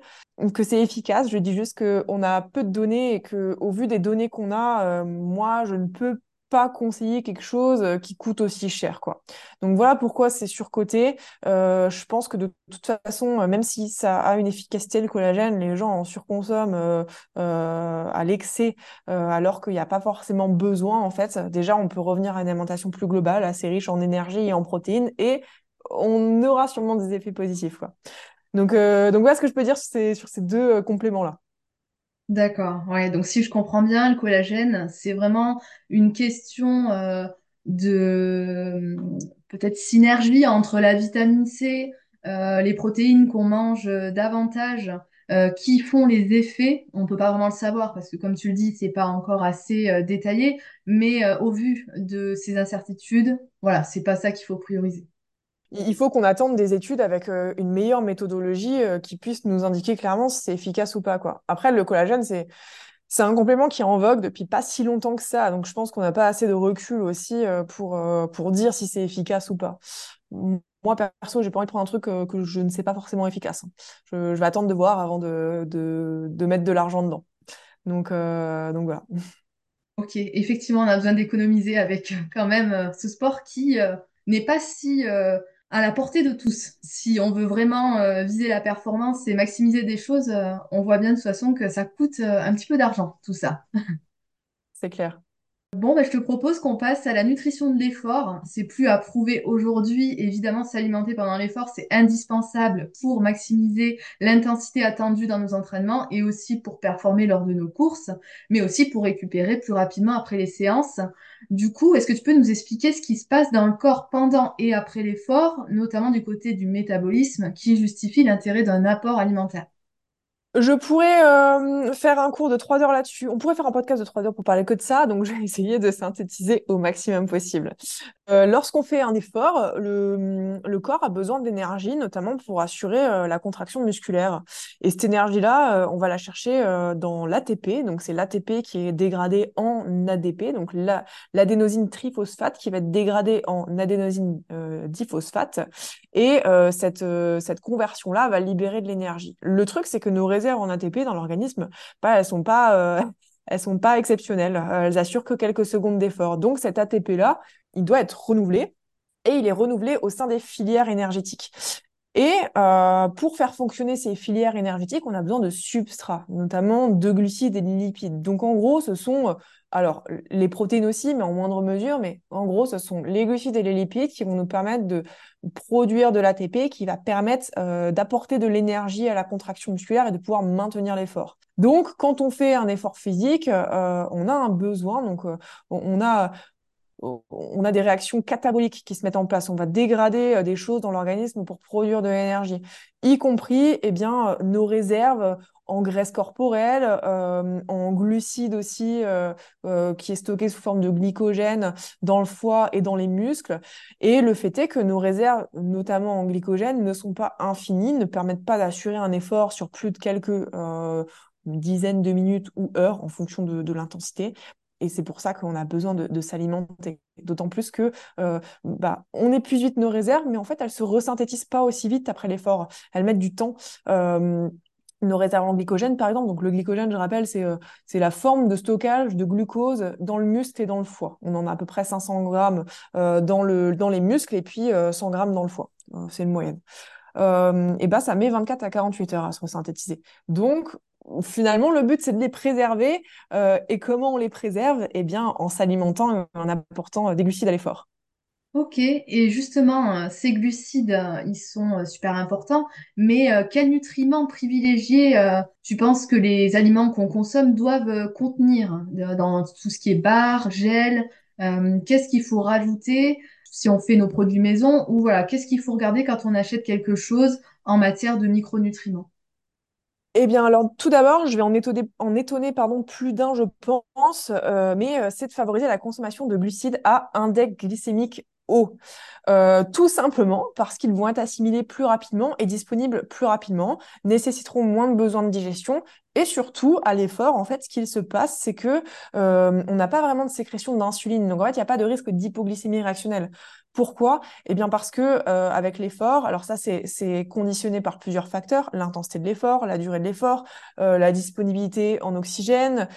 que c'est efficace. Je dis juste que on a peu de données et que au vu des données qu'on a moi je ne peux pas conseiller quelque chose euh, qui coûte aussi cher, quoi. Donc voilà pourquoi c'est surcoté. Euh, je pense que de toute façon, euh, même si ça a une efficacité le collagène, les gens en surconsomment à l'excès, alors qu'il n'y a pas forcément besoin. En fait, déjà, on peut revenir à une alimentation plus globale, assez riche en énergie et en protéines, et on aura sûrement des effets positifs, quoi. Donc, donc voilà ce que je peux dire sur ces, sur ces deux compléments-là. D'accord, ouais. Donc si je comprends bien, le collagène, c'est vraiment une question euh, de peut-être synergie entre la vitamine C, euh, les protéines qu'on mange davantage, euh, qui font les effets. On peut pas vraiment le savoir parce que comme tu le dis, c'est pas encore assez euh, détaillé, mais euh, au vu de ces incertitudes, voilà, c'est pas ça qu'il faut prioriser. Il faut qu'on attende des études avec euh, une meilleure méthodologie euh, qui puisse nous indiquer clairement si c'est efficace ou pas, quoi. Après, le collagène, c'est C'est un complément qui est en vogue depuis pas si longtemps que ça, donc je pense qu'on n'a pas assez de recul aussi pour, pour dire si c'est efficace ou pas. Moi, perso, j'ai pas envie de prendre un truc que je ne sais pas forcément efficace. Hein. Je, vais attendre de voir avant de, de, de mettre de l'argent dedans. Donc, donc voilà. [LAUGHS] Ok, effectivement, on a besoin d'économiser avec quand même ce sport qui n'est pas si à la portée de tous. Si on veut vraiment euh, viser la performance et maximiser des choses, euh, on voit bien de toute façon que ça coûte euh, un petit peu d'argent, tout ça. C'est clair. Bon, bah, je te propose qu'on passe à la nutrition de l'effort. C'est plus à prouver aujourd'hui. Évidemment, s'alimenter pendant l'effort, c'est indispensable pour maximiser l'intensité attendue dans nos entraînements et aussi pour performer lors de nos courses, mais aussi pour récupérer plus rapidement après les séances. Du coup, est-ce que tu peux nous expliquer ce qui se passe dans le corps pendant et après l'effort, notamment du côté du métabolisme, qui justifie l'intérêt d'un apport alimentaire? Je pourrais euh, faire un cours de trois heures là-dessus. On pourrait faire un podcast de trois heures pour parler que de ça, donc [LAUGHS] je vais essayer de synthétiser au maximum possible. Euh, lorsqu'on fait un effort, le, corps a besoin d'énergie, notamment pour assurer euh, la contraction musculaire. Et cette énergie-là, on va la chercher dans l'ATP, donc c'est l'ATP qui est dégradé en ADP, donc l'adénosine triphosphate qui va être dégradée en adénosine diphosphate. Et cette, cette conversion-là va libérer de l'énergie. Le truc, c'est que nos réserves en ATP dans l'organisme, bah, elles sont pas, euh, [LAUGHS] sont pas exceptionnelles. Euh, elles assurent que quelques secondes d'effort. Donc cet ATP-là, il doit être renouvelé et il est renouvelé au sein des filières énergétiques. Et euh, pour faire fonctionner ces filières énergétiques, on a besoin de substrats, notamment de glucides et de lipides. Donc en gros, ce sont alors, les protéines aussi, mais en moindre mesure, mais en gros, ce sont les glucides et les lipides qui vont nous permettre de produire de l'ATP, qui va permettre euh, d'apporter de l'énergie à la contraction musculaire et de pouvoir maintenir l'effort. Donc, quand on fait un effort physique, euh, on a un besoin, donc euh, on a on a des réactions cataboliques qui se mettent en place. On va dégrader des choses dans l'organisme pour produire de l'énergie, y compris eh bien, nos réserves en graisse corporelle, euh, en glucides aussi, euh, euh, qui est stocké sous forme de glycogène dans le foie et dans les muscles. Et le fait est que nos réserves, notamment en glycogène, ne sont pas infinies, ne permettent pas d'assurer un effort sur plus de quelques dizaines de minutes ou heures en fonction de, l'intensité. Et c'est pour ça qu'on a besoin de, s'alimenter. D'autant plus que bah, on épuise vite nos réserves, mais en fait, elles se resynthétisent pas aussi vite après l'effort. Elles mettent du temps nos réserves en glycogène, par exemple. Donc, le glycogène, je rappelle, c'est euh, la forme de stockage de glucose dans le muscle et dans le foie. On en a à peu près 500 grammes euh, dans, le, dans les muscles et puis 100 euh, grammes dans le foie. c'est une moyenne. et ben, ça met 24 à 48 heures à se resynthétiser. Donc, finalement, le but, c'est de les préserver. et comment on les préserve? Eh bien, en s'alimentant et en apportant des glucides à l'effort. Ok, et justement, euh, ces glucides, euh, ils sont euh, super importants, mais quels nutriments privilégiés tu penses que les aliments qu'on consomme doivent contenir? Dans tout ce qui est bar, gel, qu'est-ce qu'il faut rajouter si on fait nos produits maison, ou voilà, qu'est-ce qu'il faut regarder quand on achète quelque chose en matière de micronutriments? Eh bien, alors, tout d'abord, je vais en étonner, pardon, plus d'un, je pense, mais c'est de favoriser la consommation de glucides à index glycémique haut. Euh, tout simplement parce qu'ils vont être assimilés plus rapidement et disponibles plus rapidement, nécessiteront moins de besoins de digestion et surtout à l'effort, en fait, ce qu'il se passe, c'est que euh, on n'a pas vraiment de sécrétion d'insuline. Donc en fait, il n'y a pas de risque d'hypoglycémie réactionnelle. Pourquoi? Eh bien parce que euh, avec l'effort, alors ça c'est conditionné par plusieurs facteurs l'intensité de l'effort, la durée de l'effort, euh, la disponibilité en oxygène,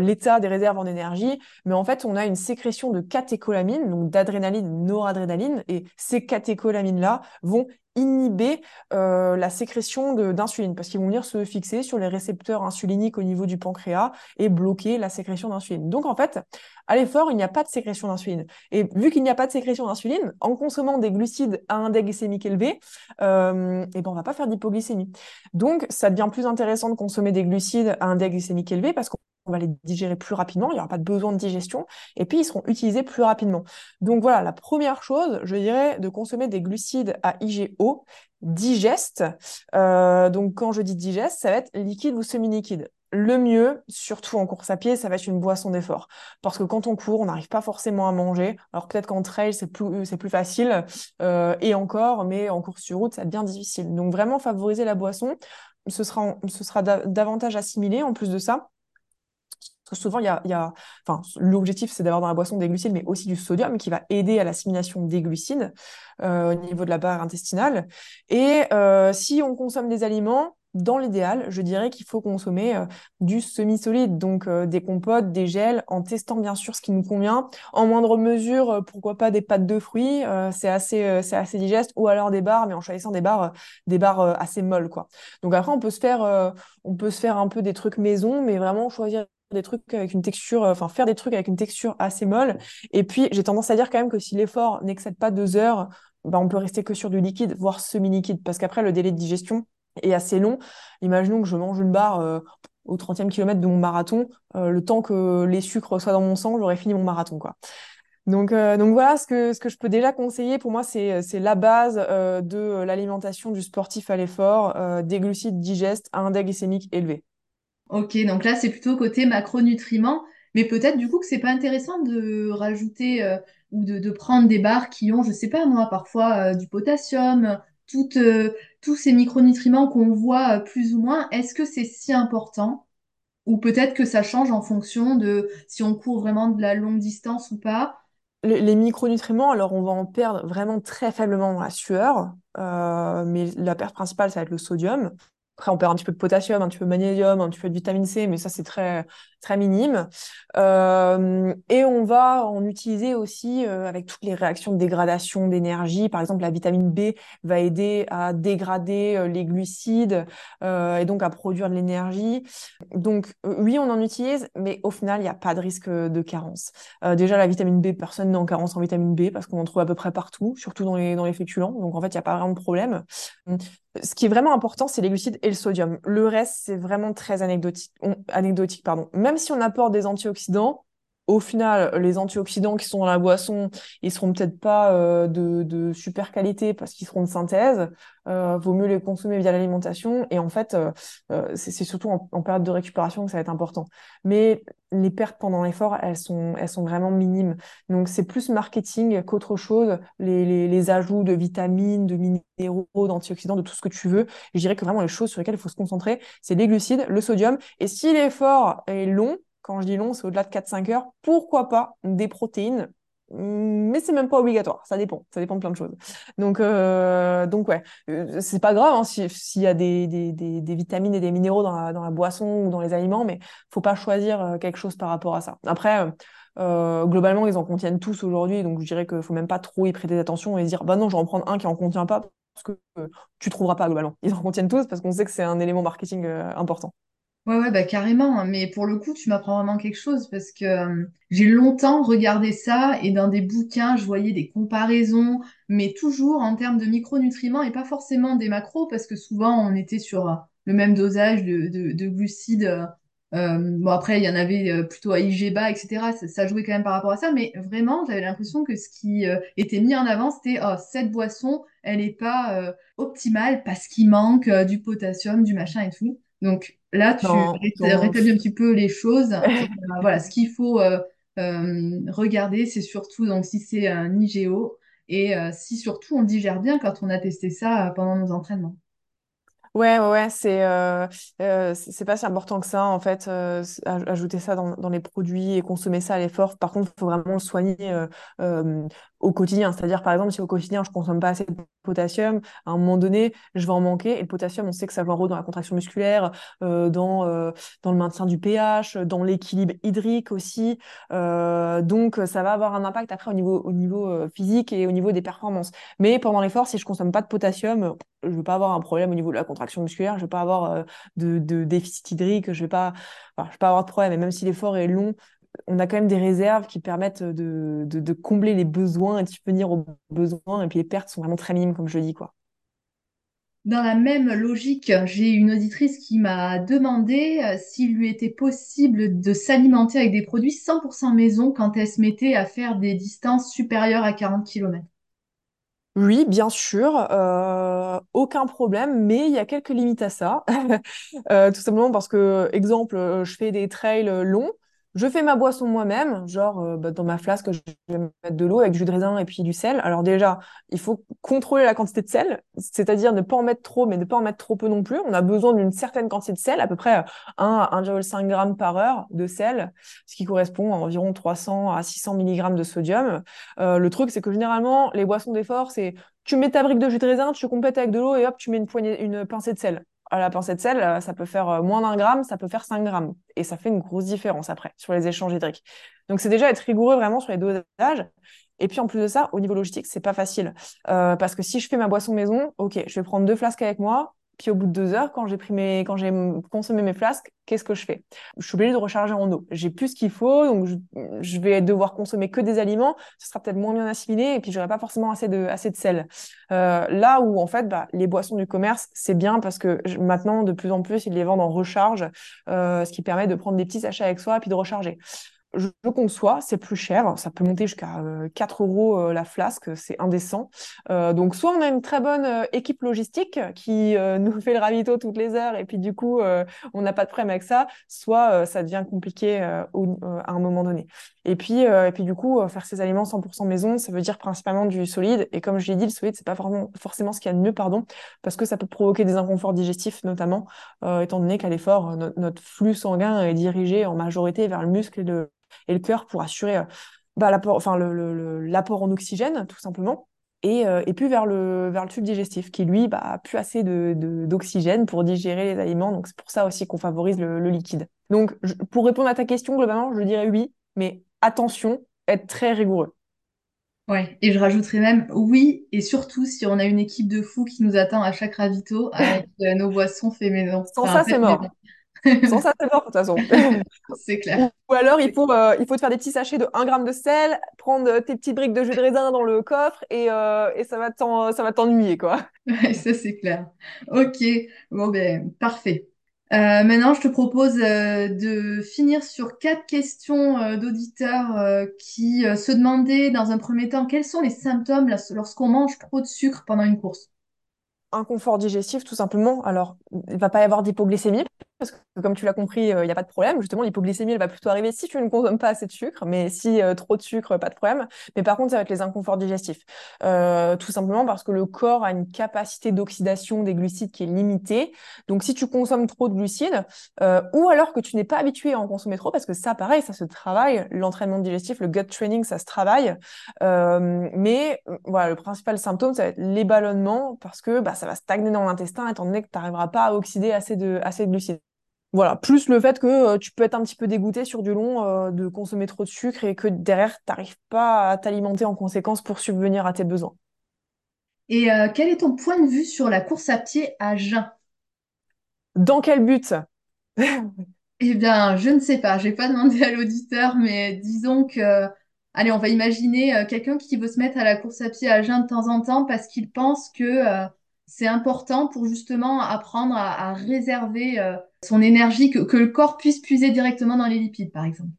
l'état des réserves en énergie. Mais en fait, on a une sécrétion de catécholamines, donc d'adrénaline, noradrénaline, et ces catécholamines là vont inhiber euh, la sécrétion d'insuline parce qu'ils vont venir se fixer sur les récepteurs insuliniques au niveau du pancréas et bloquer la sécrétion d'insuline. Donc en fait, à l'effort, il n'y a pas de sécrétion d'insuline. Et vu qu'il n'y a pas de sécrétion d'insuline, en consommant des glucides à index glycémique élevé, euh, et ben on va pas faire d'hypoglycémie. Donc ça devient plus intéressant de consommer des glucides à index glycémique élevé parce qu'on on va les digérer plus rapidement, il n'y aura pas de besoin de digestion, et puis ils seront utilisés plus rapidement. Donc voilà, la première chose, je dirais, de consommer des glucides à IGO digeste. Euh, donc quand je dis digeste, ça va être liquide ou semi-liquide. Le mieux, surtout en course à pied, ça va être une boisson d'effort. Parce que quand on court, on n'arrive pas forcément à manger. Alors peut-être qu'en trail, c'est plus, c'est plus facile. Euh, et encore, mais en course sur route, ça devient difficile. Donc vraiment favoriser la boisson. Ce sera, ce sera davantage assimilé en plus de ça. Souvent, il y a. Enfin, l'objectif, c'est d'avoir dans la boisson des glucides, mais aussi du sodium qui va aider à l'assimilation des glucides euh, au niveau de la barre intestinale. Et euh, si on consomme des aliments, dans l'idéal, je dirais qu'il faut consommer euh, du semi-solide, donc des compotes, des gels, en testant bien sûr ce qui nous convient. En moindre mesure, pourquoi pas des pâtes de fruits, c'est assez, c'est assez digeste, ou alors des barres, mais en choisissant des barres, des assez molles, quoi. Donc après, on peut se faire, on peut se faire un peu des trucs maison, mais vraiment choisir des trucs avec une texture, enfin faire des trucs avec une texture assez molle. Et puis, j'ai tendance à dire quand même que si l'effort n'excède pas deux heures, bah, on peut rester que sur du liquide, voire semi-liquide, parce qu'après, le délai de digestion, est assez long. Imaginons que je mange une barre euh, au 30e kilomètre de mon marathon, euh, le temps que les sucres soient dans mon sang, j'aurais fini mon marathon, quoi. Donc, euh, donc voilà ce que, ce que je peux déjà conseiller. Pour moi, c'est, la base de l'alimentation du sportif à l'effort, des glucides digestes à index glycémique élevé. Ok, donc là, c'est plutôt côté macronutriments, mais peut-être du coup que c'est pas intéressant de rajouter ou de, prendre des barres qui ont, je sais pas moi, parfois du potassium, euh, tous ces micronutriments qu'on voit euh, plus ou moins, est-ce que c'est si important? Ou peut-être que ça change en fonction de si on court vraiment de la longue distance ou pas? Les, micronutriments, alors on va en perdre vraiment très faiblement dans la sueur, euh, mais la perte principale, ça va être le sodium. Après, on perd un petit peu de potassium, un petit peu de magnésium, un petit peu de vitamine C, mais ça, c'est très, très minime. Euh, et on va en utiliser aussi euh, avec toutes les réactions de dégradation d'énergie. Par exemple, la vitamine B va aider à dégrader euh, les glucides et donc à produire de l'énergie. Donc, oui, on en utilise, mais au final, il n'y a pas de risque de carence. déjà, la vitamine B, personne n'est en carence en vitamine B parce qu'on en trouve à peu près partout, surtout dans les, dans les féculents. Donc, en fait, il n'y a pas vraiment de problème. Ce qui est vraiment important, c'est les glucides et le sodium. Le reste, c'est vraiment très anecdotique. anecdotique pardon. Même si on apporte des antioxydants, au final, les antioxydants qui sont dans la boisson, ils seront peut-être pas euh, de, super qualité parce qu'ils seront de synthèse. Euh, vaut mieux les consommer via l'alimentation. Et en fait, euh, euh, c'est surtout en, période de récupération que ça va être important. Mais les pertes pendant l'effort, elles sont, elles sont vraiment minimes. Donc c'est plus marketing qu'autre chose. Les, les, les, ajouts de vitamines, de minéraux, d'antioxydants, de tout ce que tu veux. Je dirais que vraiment les choses sur lesquelles il faut se concentrer, c'est les glucides, le sodium. Et si l'effort est long, quand je dis long, c'est au-delà de 4-5 heures. Pourquoi pas des protéines mais c'est même pas obligatoire, ça dépend, ça dépend de plein de choses. Donc, euh, donc ouais, euh, c'est pas grave hein, s'il y a des, des, des, vitamines et des minéraux dans la, dans la boisson ou dans les aliments, mais faut pas choisir euh, quelque chose par rapport à ça. Après, euh, globalement, ils en contiennent tous aujourd'hui, donc je dirais qu'il faut même pas trop y prêter attention et dire bah non, je vais en prendre un qui en contient pas parce que tu trouveras pas globalement. Ils en contiennent tous parce qu'on sait que c'est un élément marketing important. Ouais, ouais, bah carrément. hein. Mais pour le coup, tu m'apprends vraiment quelque chose parce que euh, j'ai longtemps regardé ça et dans des bouquins, je voyais des comparaisons, mais toujours en termes de micronutriments et pas forcément des macros parce que souvent on était sur euh, le même dosage de, de, de glucides. euh, bon, après, il y en avait plutôt à IG bas, etc. Ça, jouait quand même par rapport à ça, mais vraiment, j'avais l'impression que ce qui était mis en avant, c'était oh, cette boisson, elle n'est pas optimale parce qu'il manque du potassium, du machin et tout. Donc là, tu Non, rétablis un petit peu les choses. [LAUGHS] Euh, voilà, ce qu'il faut euh, euh, regarder, c'est surtout donc si c'est un IGO et si surtout on digère bien quand on a testé ça pendant nos entraînements. Ouais, ouais, ouais, c'est euh, euh, c'est pas si important que ça en fait. euh, ajouter ça dans, dans les produits et consommer ça à l'effort. Par contre, il faut vraiment le soigner euh, euh, au quotidien. C'est-à-dire, par exemple, si au quotidien je consomme pas assez de potassium, à un moment donné, je vais en manquer. Et le potassium, on sait que ça joue un rôle dans la contraction musculaire, euh, dans dans le maintien du pH, dans l'équilibre hydrique aussi. Donc, ça va avoir un impact après au niveau au niveau physique et au niveau des performances. Mais pendant l'effort, si je consomme pas de potassium je vais pas avoir un problème au niveau de la contraction musculaire, je vais pas avoir euh, de, déficit hydrique, je vais pas, je vais pas avoir de problème. Et même si l'effort est long, on a quand même des réserves qui permettent de combler les besoins et de subvenir aux besoins. Et puis les pertes sont vraiment très minimes, comme je le dis, quoi. Dans la même logique, j'ai une auditrice qui m'a demandé euh, s'il lui était possible de s'alimenter avec des produits 100% maison quand elle se mettait à faire des distances supérieures à 40 km. Oui, bien sûr, euh, aucun problème, mais il y a quelques limites à ça. [LAUGHS] Euh, tout simplement parce que, exemple, euh, je fais des trails longs. Je fais ma boisson moi-même, genre euh, bah, dans ma flasque, je vais mettre de l'eau avec du jus de raisin et puis du sel. Alors déjà, il faut contrôler la quantité de sel, c'est-à-dire ne pas en mettre trop, mais ne pas en mettre trop peu non plus. On a besoin d'une certaine quantité de sel, à peu près 1 à 1,5 g par heure de sel, ce qui correspond à environ 300 à 600 mg de sodium. Euh, le truc, c'est que généralement, les boissons d'effort, c'est tu mets ta brique de jus de raisin, tu complètes avec de l'eau et hop, tu mets une poignée, une pincée de sel à la pincée de sel, euh, ça peut faire euh, moins d'un gramme, ça peut faire 5 grammes. Et ça fait une grosse différence après sur les échanges hydriques. Donc c'est déjà être rigoureux vraiment sur les dosages. Et puis en plus de ça, au niveau logistique, c'est pas facile. Euh, parce que si je fais ma boisson maison, ok, je vais prendre deux flasques avec moi, puis au bout de deux heures, quand j'ai pris mes, quand j'ai consommé mes flasques, qu'est-ce que je fais? Je suis obligée de recharger en eau. J'ai plus ce qu'il faut, donc je, vais devoir consommer que des aliments. Ce sera peut-être moins bien assimilé, et puis j'aurai pas forcément assez de, assez de sel. Euh, là où en fait, bah, les boissons du commerce, c'est bien parce que maintenant, de plus en plus, ils les vendent en recharge, euh, ce qui permet de prendre des petits sachets avec soi puis de recharger je conçois, c'est plus cher, ça peut monter jusqu'à 4 euh, euros euh, la flasque, c'est indécent. Euh, donc soit on a une très bonne équipe logistique qui [LAUGHS] nous fait le ravito toutes les heures et puis du coup on n'a pas de problème avec ça, soit ça devient compliqué à un moment donné. Et puis et puis du coup faire ces aliments 100% maison, ça veut dire principalement du solide et comme je l'ai dit, le solide c'est pas forcément ce qu'il y a de mieux pardon, parce que ça peut provoquer des inconforts digestifs notamment étant donné qu'à l'effort notre flux sanguin est dirigé en majorité vers le muscle et le cœur pour assurer euh, bah, l'apport, enfin, le, en oxygène, tout simplement. Et, euh, et puis vers le, vers le tube digestif, qui lui bah, plus assez d'oxygène pour digérer les aliments. Donc c'est pour ça aussi qu'on favorise le, liquide. Donc pour répondre à ta question, globalement, je dirais oui, mais attention, être très rigoureux. Ouais, et je rajouterais même oui, et surtout si on a une équipe de fous qui nous attend à chaque ravito avec euh, nos boissons fait maison. Sans ça, c'est mort. Sans ça, c'est mort, de toute façon. [LAUGHS] c'est clair. Ou, alors, il faut, euh, il faut te faire des petits sachets de 1 gramme de sel, prendre euh, tes petites briques de jus de raisin dans le coffre et, euh, et ça va t'ennuyer, quoi. Ouais, ça, c'est clair. Ok, bon, ben, parfait. Maintenant, je te propose de finir sur quatre questions d'auditeurs qui se demandaient dans un premier temps quels sont les symptômes lorsqu'on mange trop de sucre pendant une course? Inconfort digestif, tout simplement. Alors, il va pas y avoir d'hypoglycémie parce que comme tu l'as compris, euh, il n'y a pas de problème. Justement, l'hypoglycémie, elle va plutôt arriver si tu ne consommes pas assez de sucre, mais si euh, trop de sucre, pas de problème. Mais par contre, ça va être les inconforts digestifs. Euh, tout simplement parce que le corps a une capacité d'oxydation des glucides qui est limitée. Donc, si tu consommes trop de glucides, ou alors que tu n'es pas habitué à en consommer trop, parce que ça, pareil, ça se travaille. L'entraînement digestif, le gut training, ça se travaille. mais voilà, le principal symptôme, ça va être les ballonnements, parce que bah, ça va stagner dans l'intestin, étant donné que tu n'arriveras pas à oxyder assez de, assez de glucides. Voilà, plus le fait que euh, tu peux être un petit peu dégoûté sur du long euh, de consommer trop de sucre et que derrière, tu n'arrives pas à t'alimenter en conséquence pour subvenir à tes besoins. Et euh, quel est ton point de vue sur la course à pied à jeun? Dans quel but? [LAUGHS] Eh bien, je ne sais pas, je n'ai pas demandé à l'auditeur, mais disons que, allez, on va imaginer quelqu'un qui veut se mettre à la course à pied à jeun de temps en temps parce qu'il pense que c'est important pour justement apprendre à réserver son énergie, que, le corps puisse puiser directement dans les lipides, par exemple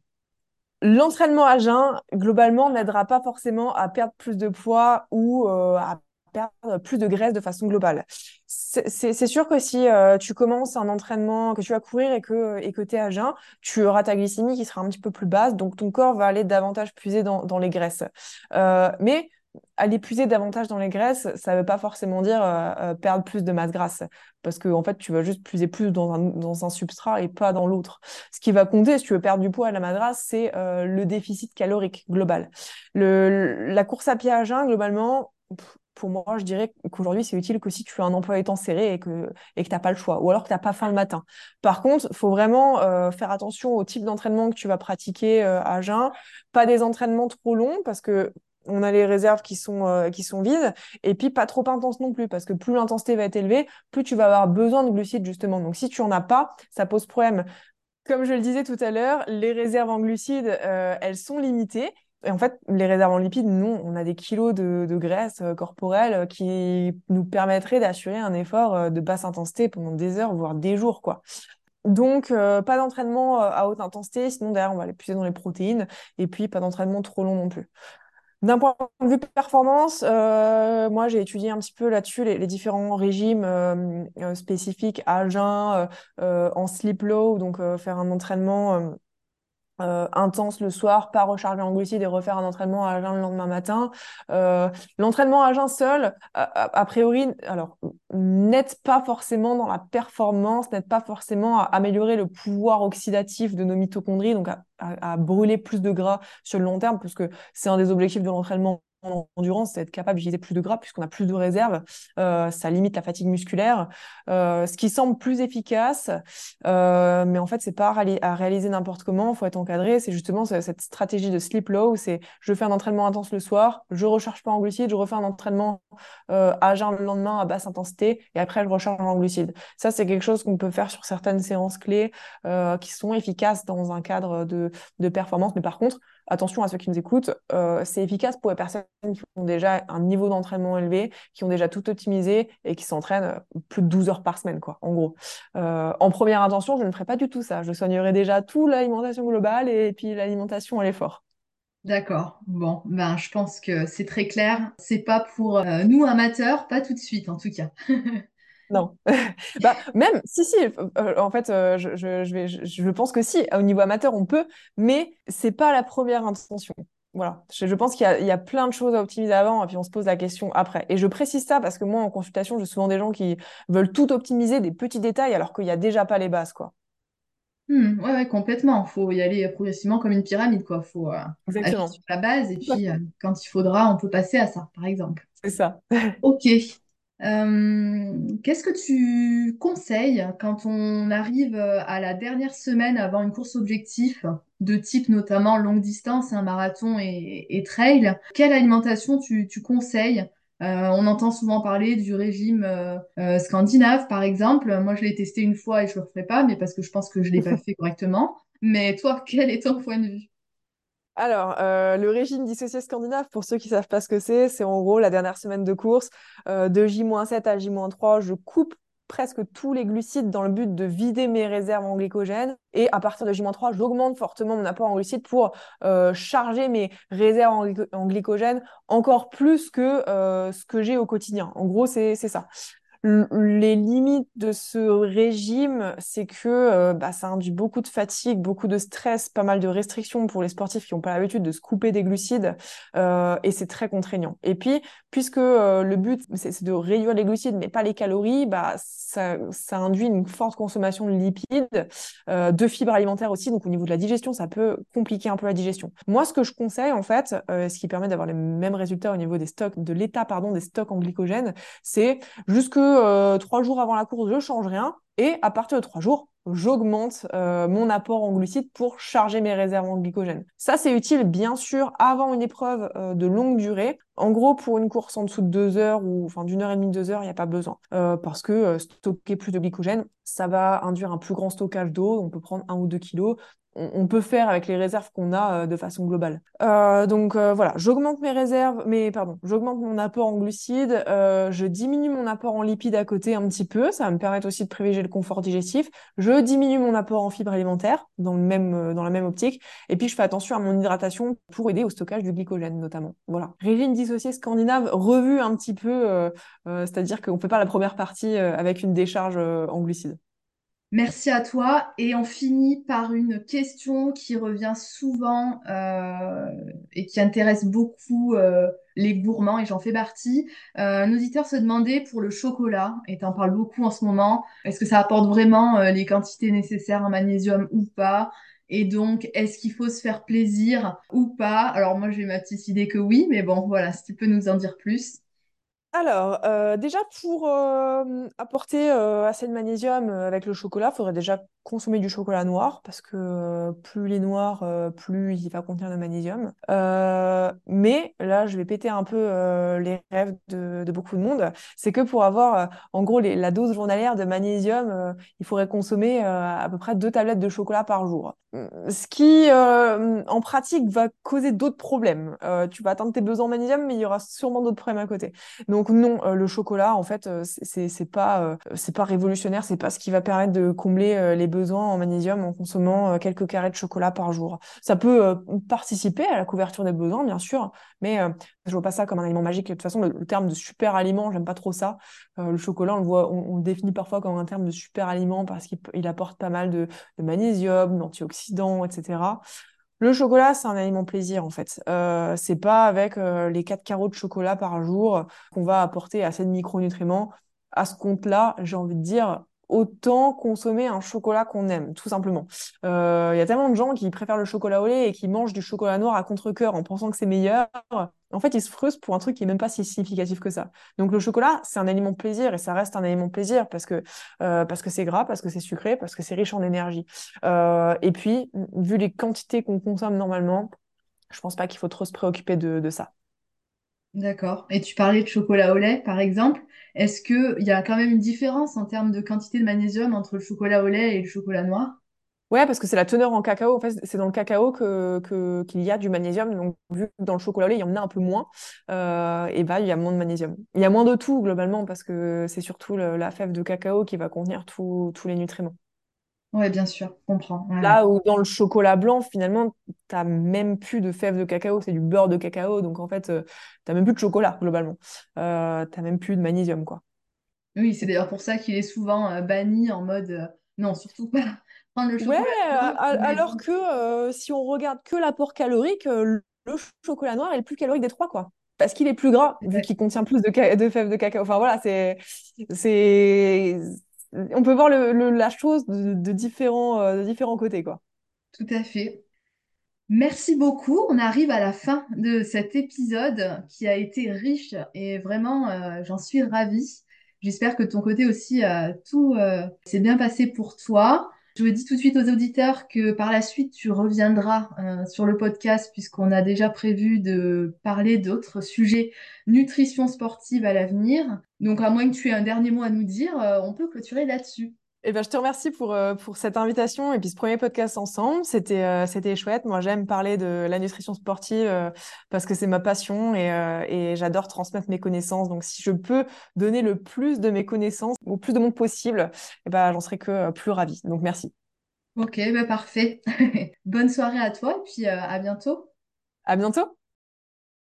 L'entraînement à jeun, globalement, n'aidera pas forcément à perdre plus de poids ou euh, à perdre plus de graisse de façon globale. C'est sûr que si euh, tu commences un entraînement, que tu vas courir et que et que tu es à jeun, tu auras ta glycémie qui sera un petit peu plus basse, donc ton corps va aller davantage puiser dans, les graisses. Euh, mais aller puiser davantage dans les graisses, ça ne veut pas forcément dire euh, euh, perdre plus de masse grasse, parce que en fait, tu vas juste puiser plus dans un, dans un substrat et pas dans l'autre. Ce qui va compter, si tu veux perdre du poids à la masse grasse, c'est euh, le déficit calorique global. La course à pied à jeun, globalement, pour moi, je dirais qu'aujourd'hui, c'est utile que si tu as un emploi temps serré et que et que t'as pas le choix, ou alors que tu n'as pas faim le matin. Par contre, faut vraiment faire attention au type d'entraînement que tu vas pratiquer à jeun, pas des entraînements trop longs, parce que on a les réserves qui sont, euh, qui sont vides, et puis pas trop intense non plus, parce que plus l'intensité va être élevée, plus tu vas avoir besoin de glucides, justement. Donc si tu en as pas, ça pose problème. Comme je le disais tout à l'heure, les réserves en glucides, euh, elles sont limitées. Et en fait, les réserves en lipides, non, on a des kilos de, graisse euh, corporelle qui nous permettraient d'assurer un effort de basse intensité pendant des heures, voire des jours, quoi. Donc, pas d'entraînement à haute intensité, sinon derrière, on va aller puiser dans les protéines, et puis pas d'entraînement trop long non plus. D'un point de vue performance, euh, moi j'ai étudié un petit peu là-dessus les, différents régimes euh, euh, spécifiques à jeun, en sleep low, donc faire un entraînement euh, intense le soir, pas recharger en glucides et refaire un entraînement à jeun le lendemain matin. Euh, l'entraînement à jeun seul, a, priori, alors n'aide pas forcément dans la performance, n'aide pas forcément à améliorer le pouvoir oxydatif de nos mitochondries, donc à, à brûler plus de gras sur le long terme, puisque c'est un des objectifs de l'entraînement en endurance, c'est être capable d'utiliser plus de gras puisqu'on a plus de réserves. Euh, ça limite la fatigue musculaire. Euh, ce qui semble plus efficace, euh, mais en fait, c'est pas à réaliser n'importe comment. Il faut être encadré. C'est justement cette stratégie de sleep low. C'est je fais un entraînement intense le soir, je recharge pas en glucides, je refais un entraînement à jeun le lendemain à basse intensité et après je recharge en glucides. Ça, c'est quelque chose qu'on peut faire sur certaines séances clés qui sont efficaces dans un cadre de, de performance. Mais par contre, attention à ceux qui nous écoutent, euh, c'est efficace pour les personnes qui ont déjà un niveau d'entraînement élevé, qui ont déjà tout optimisé et qui s'entraînent euh, plus de 12 heures par semaine, quoi, en gros. Euh, en première intention, je ne ferai pas du tout ça. Je soignerai déjà tout l'alimentation globale et puis l'alimentation à l'effort. D'accord. Bon, ben, je pense que c'est très clair. C'est pas pour nous amateurs, pas tout de suite en tout cas. [LAUGHS] Non. [LAUGHS] bah, même, si, si, euh, en fait, euh, je, je, je, vais, je, pense que si, au niveau amateur, on peut, mais c'est pas la première intention. Voilà. Je, pense qu'il y, y, a plein de choses à optimiser avant, et puis on se pose la question après. Et je précise ça parce que moi, en consultation, j'ai souvent des gens qui veulent tout optimiser, des petits détails, alors qu'il n'y a déjà pas les bases, quoi. Hmm, ouais, ouais, complètement. Il faut y aller progressivement comme une pyramide, quoi. Il faut euh, Exactement. sur la base, et puis quand il faudra, on peut passer à ça, par exemple. C'est ça. ok. Euh, qu'est-ce que tu conseilles quand on arrive euh, à la dernière semaine avant une course objectif, de type notamment longue distance, un marathon et, trail? Quelle alimentation tu, conseilles? Euh, on entend souvent parler du régime scandinave, par exemple. Moi, je l'ai testé une fois et je le referai pas, mais parce que je pense que je l'ai pas [LAUGHS] fait correctement. Mais toi, quel est ton point de vue? Alors, euh, le régime dissocié scandinave, pour ceux qui savent pas ce que c'est, c'est en gros la dernière semaine de course, euh, de J-7 à J-3, je coupe presque tous les glucides dans le but de vider mes réserves en glycogène. Et à partir de J-3, j'augmente fortement mon apport en glucides pour euh, charger mes réserves en, glycogène encore plus que ce que j'ai au quotidien. En gros, c'est ça les limites de ce régime, c'est que euh, bah, ça induit beaucoup de fatigue, beaucoup de stress, pas mal de restrictions pour les sportifs qui n'ont pas l'habitude de se couper des glucides, euh, et c'est très contraignant. Et puis, puisque euh, le but, c'est de réduire les glucides, mais pas les calories, bah, ça, ça induit une forte consommation de lipides, de fibres alimentaires aussi, donc au niveau de la digestion, ça peut compliquer un peu la digestion. Moi, ce que je conseille, en fait, ce qui permet d'avoir les mêmes résultats au niveau des stocks, de l'état, pardon, des stocks en glycogène, c'est jusque euh, trois jours avant la course, je change rien. Et à partir de trois jours, j'augmente euh, mon apport en glucides pour charger mes réserves en glycogène. Ça, c'est utile, bien sûr, avant une épreuve euh, de longue durée. En gros, pour une course en dessous de deux heures ou enfin d'une heure et demie, deux heures, il n'y a pas besoin. parce que stocker plus de glycogène, ça va induire un plus grand stockage d'eau. On peut prendre un ou deux kilos on peut faire avec les réserves qu'on a euh, de façon globale. Euh, donc euh, voilà, j'augmente mes réserves, mais pardon, j'augmente mon apport en glucides, je diminue mon apport en lipides à côté un petit peu, ça va me permettre aussi de privilégier le confort digestif. Je diminue mon apport en fibres alimentaires dans le même dans la même optique, et puis je fais attention à mon hydratation pour aider au stockage du glycogène notamment. Voilà, régime dissocié scandinave revu un petit peu, c'est-à-dire qu'on fait pas la première partie avec une décharge en glucides. Merci à toi. Et on finit par une question qui revient souvent euh, et qui intéresse beaucoup euh, les gourmands, et j'en fais partie. Euh, un auditeur se demandait pour le chocolat, et tu en parles beaucoup en ce moment, est-ce que ça apporte vraiment les quantités nécessaires en magnésium ou pas? Et donc, est-ce qu'il faut se faire plaisir ou pas? Alors moi, j'ai ma petite idée que oui, mais bon, voilà, si tu peux nous en dire plus. Alors, euh, déjà pour euh, apporter euh, assez de magnésium avec le chocolat, il faudrait déjà consommer du chocolat noir parce que plus il est noir, plus il va contenir de magnésium. mais là, je vais péter un peu les rêves de, beaucoup de monde. C'est que pour avoir en gros la dose journalière de magnésium, il faudrait consommer à peu près deux tablettes de chocolat par jour. Ce qui, en pratique, va causer d'autres problèmes. tu vas atteindre tes besoins en magnésium, mais il y aura sûrement d'autres problèmes à côté. Donc, non, euh, le chocolat, en fait, euh, c'est pas, euh, c'est pas révolutionnaire, c'est pas ce qui va permettre de combler les besoins en magnésium en consommant quelques carrés de chocolat par jour. Ça peut participer à la couverture des besoins, bien sûr, mais je vois pas ça comme un aliment magique. De toute façon, le, terme de super aliment, j'aime pas trop ça. le chocolat, on le voit, on, le définit parfois comme un terme de super aliment parce qu'il apporte pas mal de, magnésium, d'antioxydants, etc. Le chocolat, c'est un aliment plaisir en fait. Euh, c'est pas avec euh, les 4 carreaux de chocolat par jour qu'on va apporter assez de micronutriments. À ce compte-là, j'ai envie de dire, autant consommer un chocolat qu'on aime, tout simplement. Il euh, y a tellement de gens qui préfèrent le chocolat au lait et qui mangent du chocolat noir à contre-cœur en pensant que c'est meilleur. En fait, ils se frustrent pour un truc qui est même pas si significatif que ça. Donc le chocolat, c'est un aliment plaisir et ça reste un aliment plaisir parce que euh, parce que c'est gras, parce que c'est sucré, parce que c'est riche en énergie. Euh, et puis, vu les quantités qu'on consomme normalement, je pense pas qu'il faut trop se préoccuper de ça. D'accord. Et tu parlais de chocolat au lait, par exemple. Est-ce qu'il y a quand même une différence en termes de quantité de magnésium entre le chocolat au lait et le chocolat noir? Ouais, parce que c'est la teneur en cacao. En fait, c'est dans le cacao que, qu'il y a du magnésium. Donc, vu que dans le chocolat au lait, il y en a un peu moins, euh, et bah, il y a moins de magnésium. Il y a moins de tout, globalement, parce que c'est surtout la fève de cacao qui va contenir tous les nutriments. Oui, bien sûr, je comprends. Là où dans le chocolat blanc, finalement, tu n'as même plus de fèves de cacao, c'est du beurre de cacao. Donc en fait, euh, tu n'as même plus de chocolat, globalement. Euh, tu n'as même plus de magnésium, quoi. Oui, c'est d'ailleurs pour ça qu'il est souvent euh, banni en mode non, surtout pas [LAUGHS] prendre le chocolat. Ouais, alors que si on regarde que l'apport calorique, le chocolat noir est le plus calorique des trois, quoi parce qu'il est plus gras, vu qu'il contient plus de, de, fèves de cacao. Enfin voilà, c'est on peut voir la chose de, différents, euh, de différents côtés, quoi. Tout à fait. Merci beaucoup. On arrive à la fin de cet épisode qui a été riche et vraiment, euh, j'en suis ravie. J'espère que ton côté aussi, euh, tout s'est bien passé pour toi. Je dis tout de suite aux auditeurs que par la suite, tu reviendras euh, sur le podcast puisqu'on a déjà prévu de parler d'autres sujets nutrition sportive à l'avenir. Donc, à moins que tu aies un dernier mot à nous dire, euh, on peut clôturer là-dessus. Eh ben, je te remercie pour, euh, pour cette invitation et puis ce premier podcast ensemble. C'était euh, c'était chouette. Moi, j'aime parler de la nutrition sportive euh, parce que c'est ma passion et, et j'adore transmettre mes connaissances. Donc, si je peux donner le plus de mes connaissances au plus de monde possible, eh ben, j'en serai que plus ravie. Donc, merci. Ok, ben parfait. [LAUGHS] Bonne soirée à toi et puis à bientôt. À bientôt.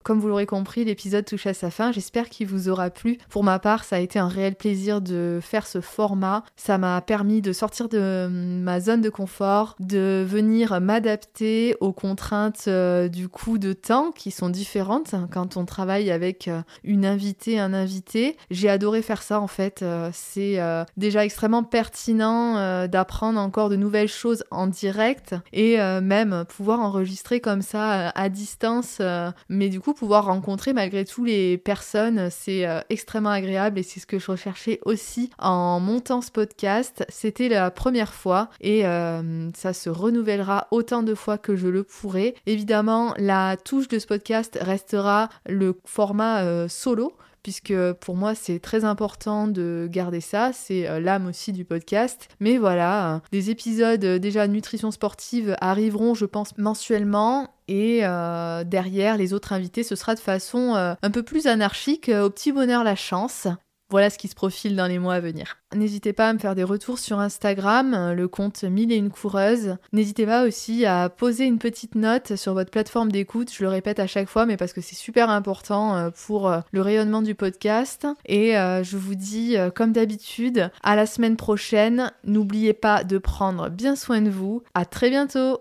Comme vous l'aurez compris, l'épisode touche à sa fin. J'espère qu'il vous aura plu. Pour ma part, ça a été un réel plaisir de faire ce format. Ça m'a permis de sortir de ma zone de confort, de venir m'adapter aux contraintes euh, du coup de temps qui sont différentes quand on travaille avec euh, une invitée, un invité. J'ai adoré faire ça en fait. Euh, c'est déjà extrêmement pertinent d'apprendre encore de nouvelles choses en direct et même pouvoir enregistrer comme ça à distance. mais du coup, pouvoir rencontrer malgré tout les personnes, c'est euh, extrêmement agréable et c'est ce que je recherchais aussi en montant ce podcast. C'était la première fois et euh, ça se renouvellera autant de fois que je le pourrai. Évidemment, la touche de ce podcast restera le format euh, solo puisque pour moi c'est très important de garder ça, c'est l'âme aussi du podcast. Mais voilà, des épisodes déjà nutrition sportive arriveront je pense mensuellement et euh, derrière, les autres invités, ce sera de façon euh, un peu plus anarchique, euh, au petit bonheur la chance. Voilà ce qui se profile dans les mois à venir. N'hésitez pas à me faire des retours sur Instagram, le compte Mille et une coureuses. N'hésitez pas aussi à poser une petite note sur votre plateforme d'écoute. Je le répète à chaque fois, mais parce que c'est super important pour le rayonnement du podcast. Et je vous dis, comme d'habitude, à la semaine prochaine. N'oubliez pas de prendre bien soin de vous. À très bientôt!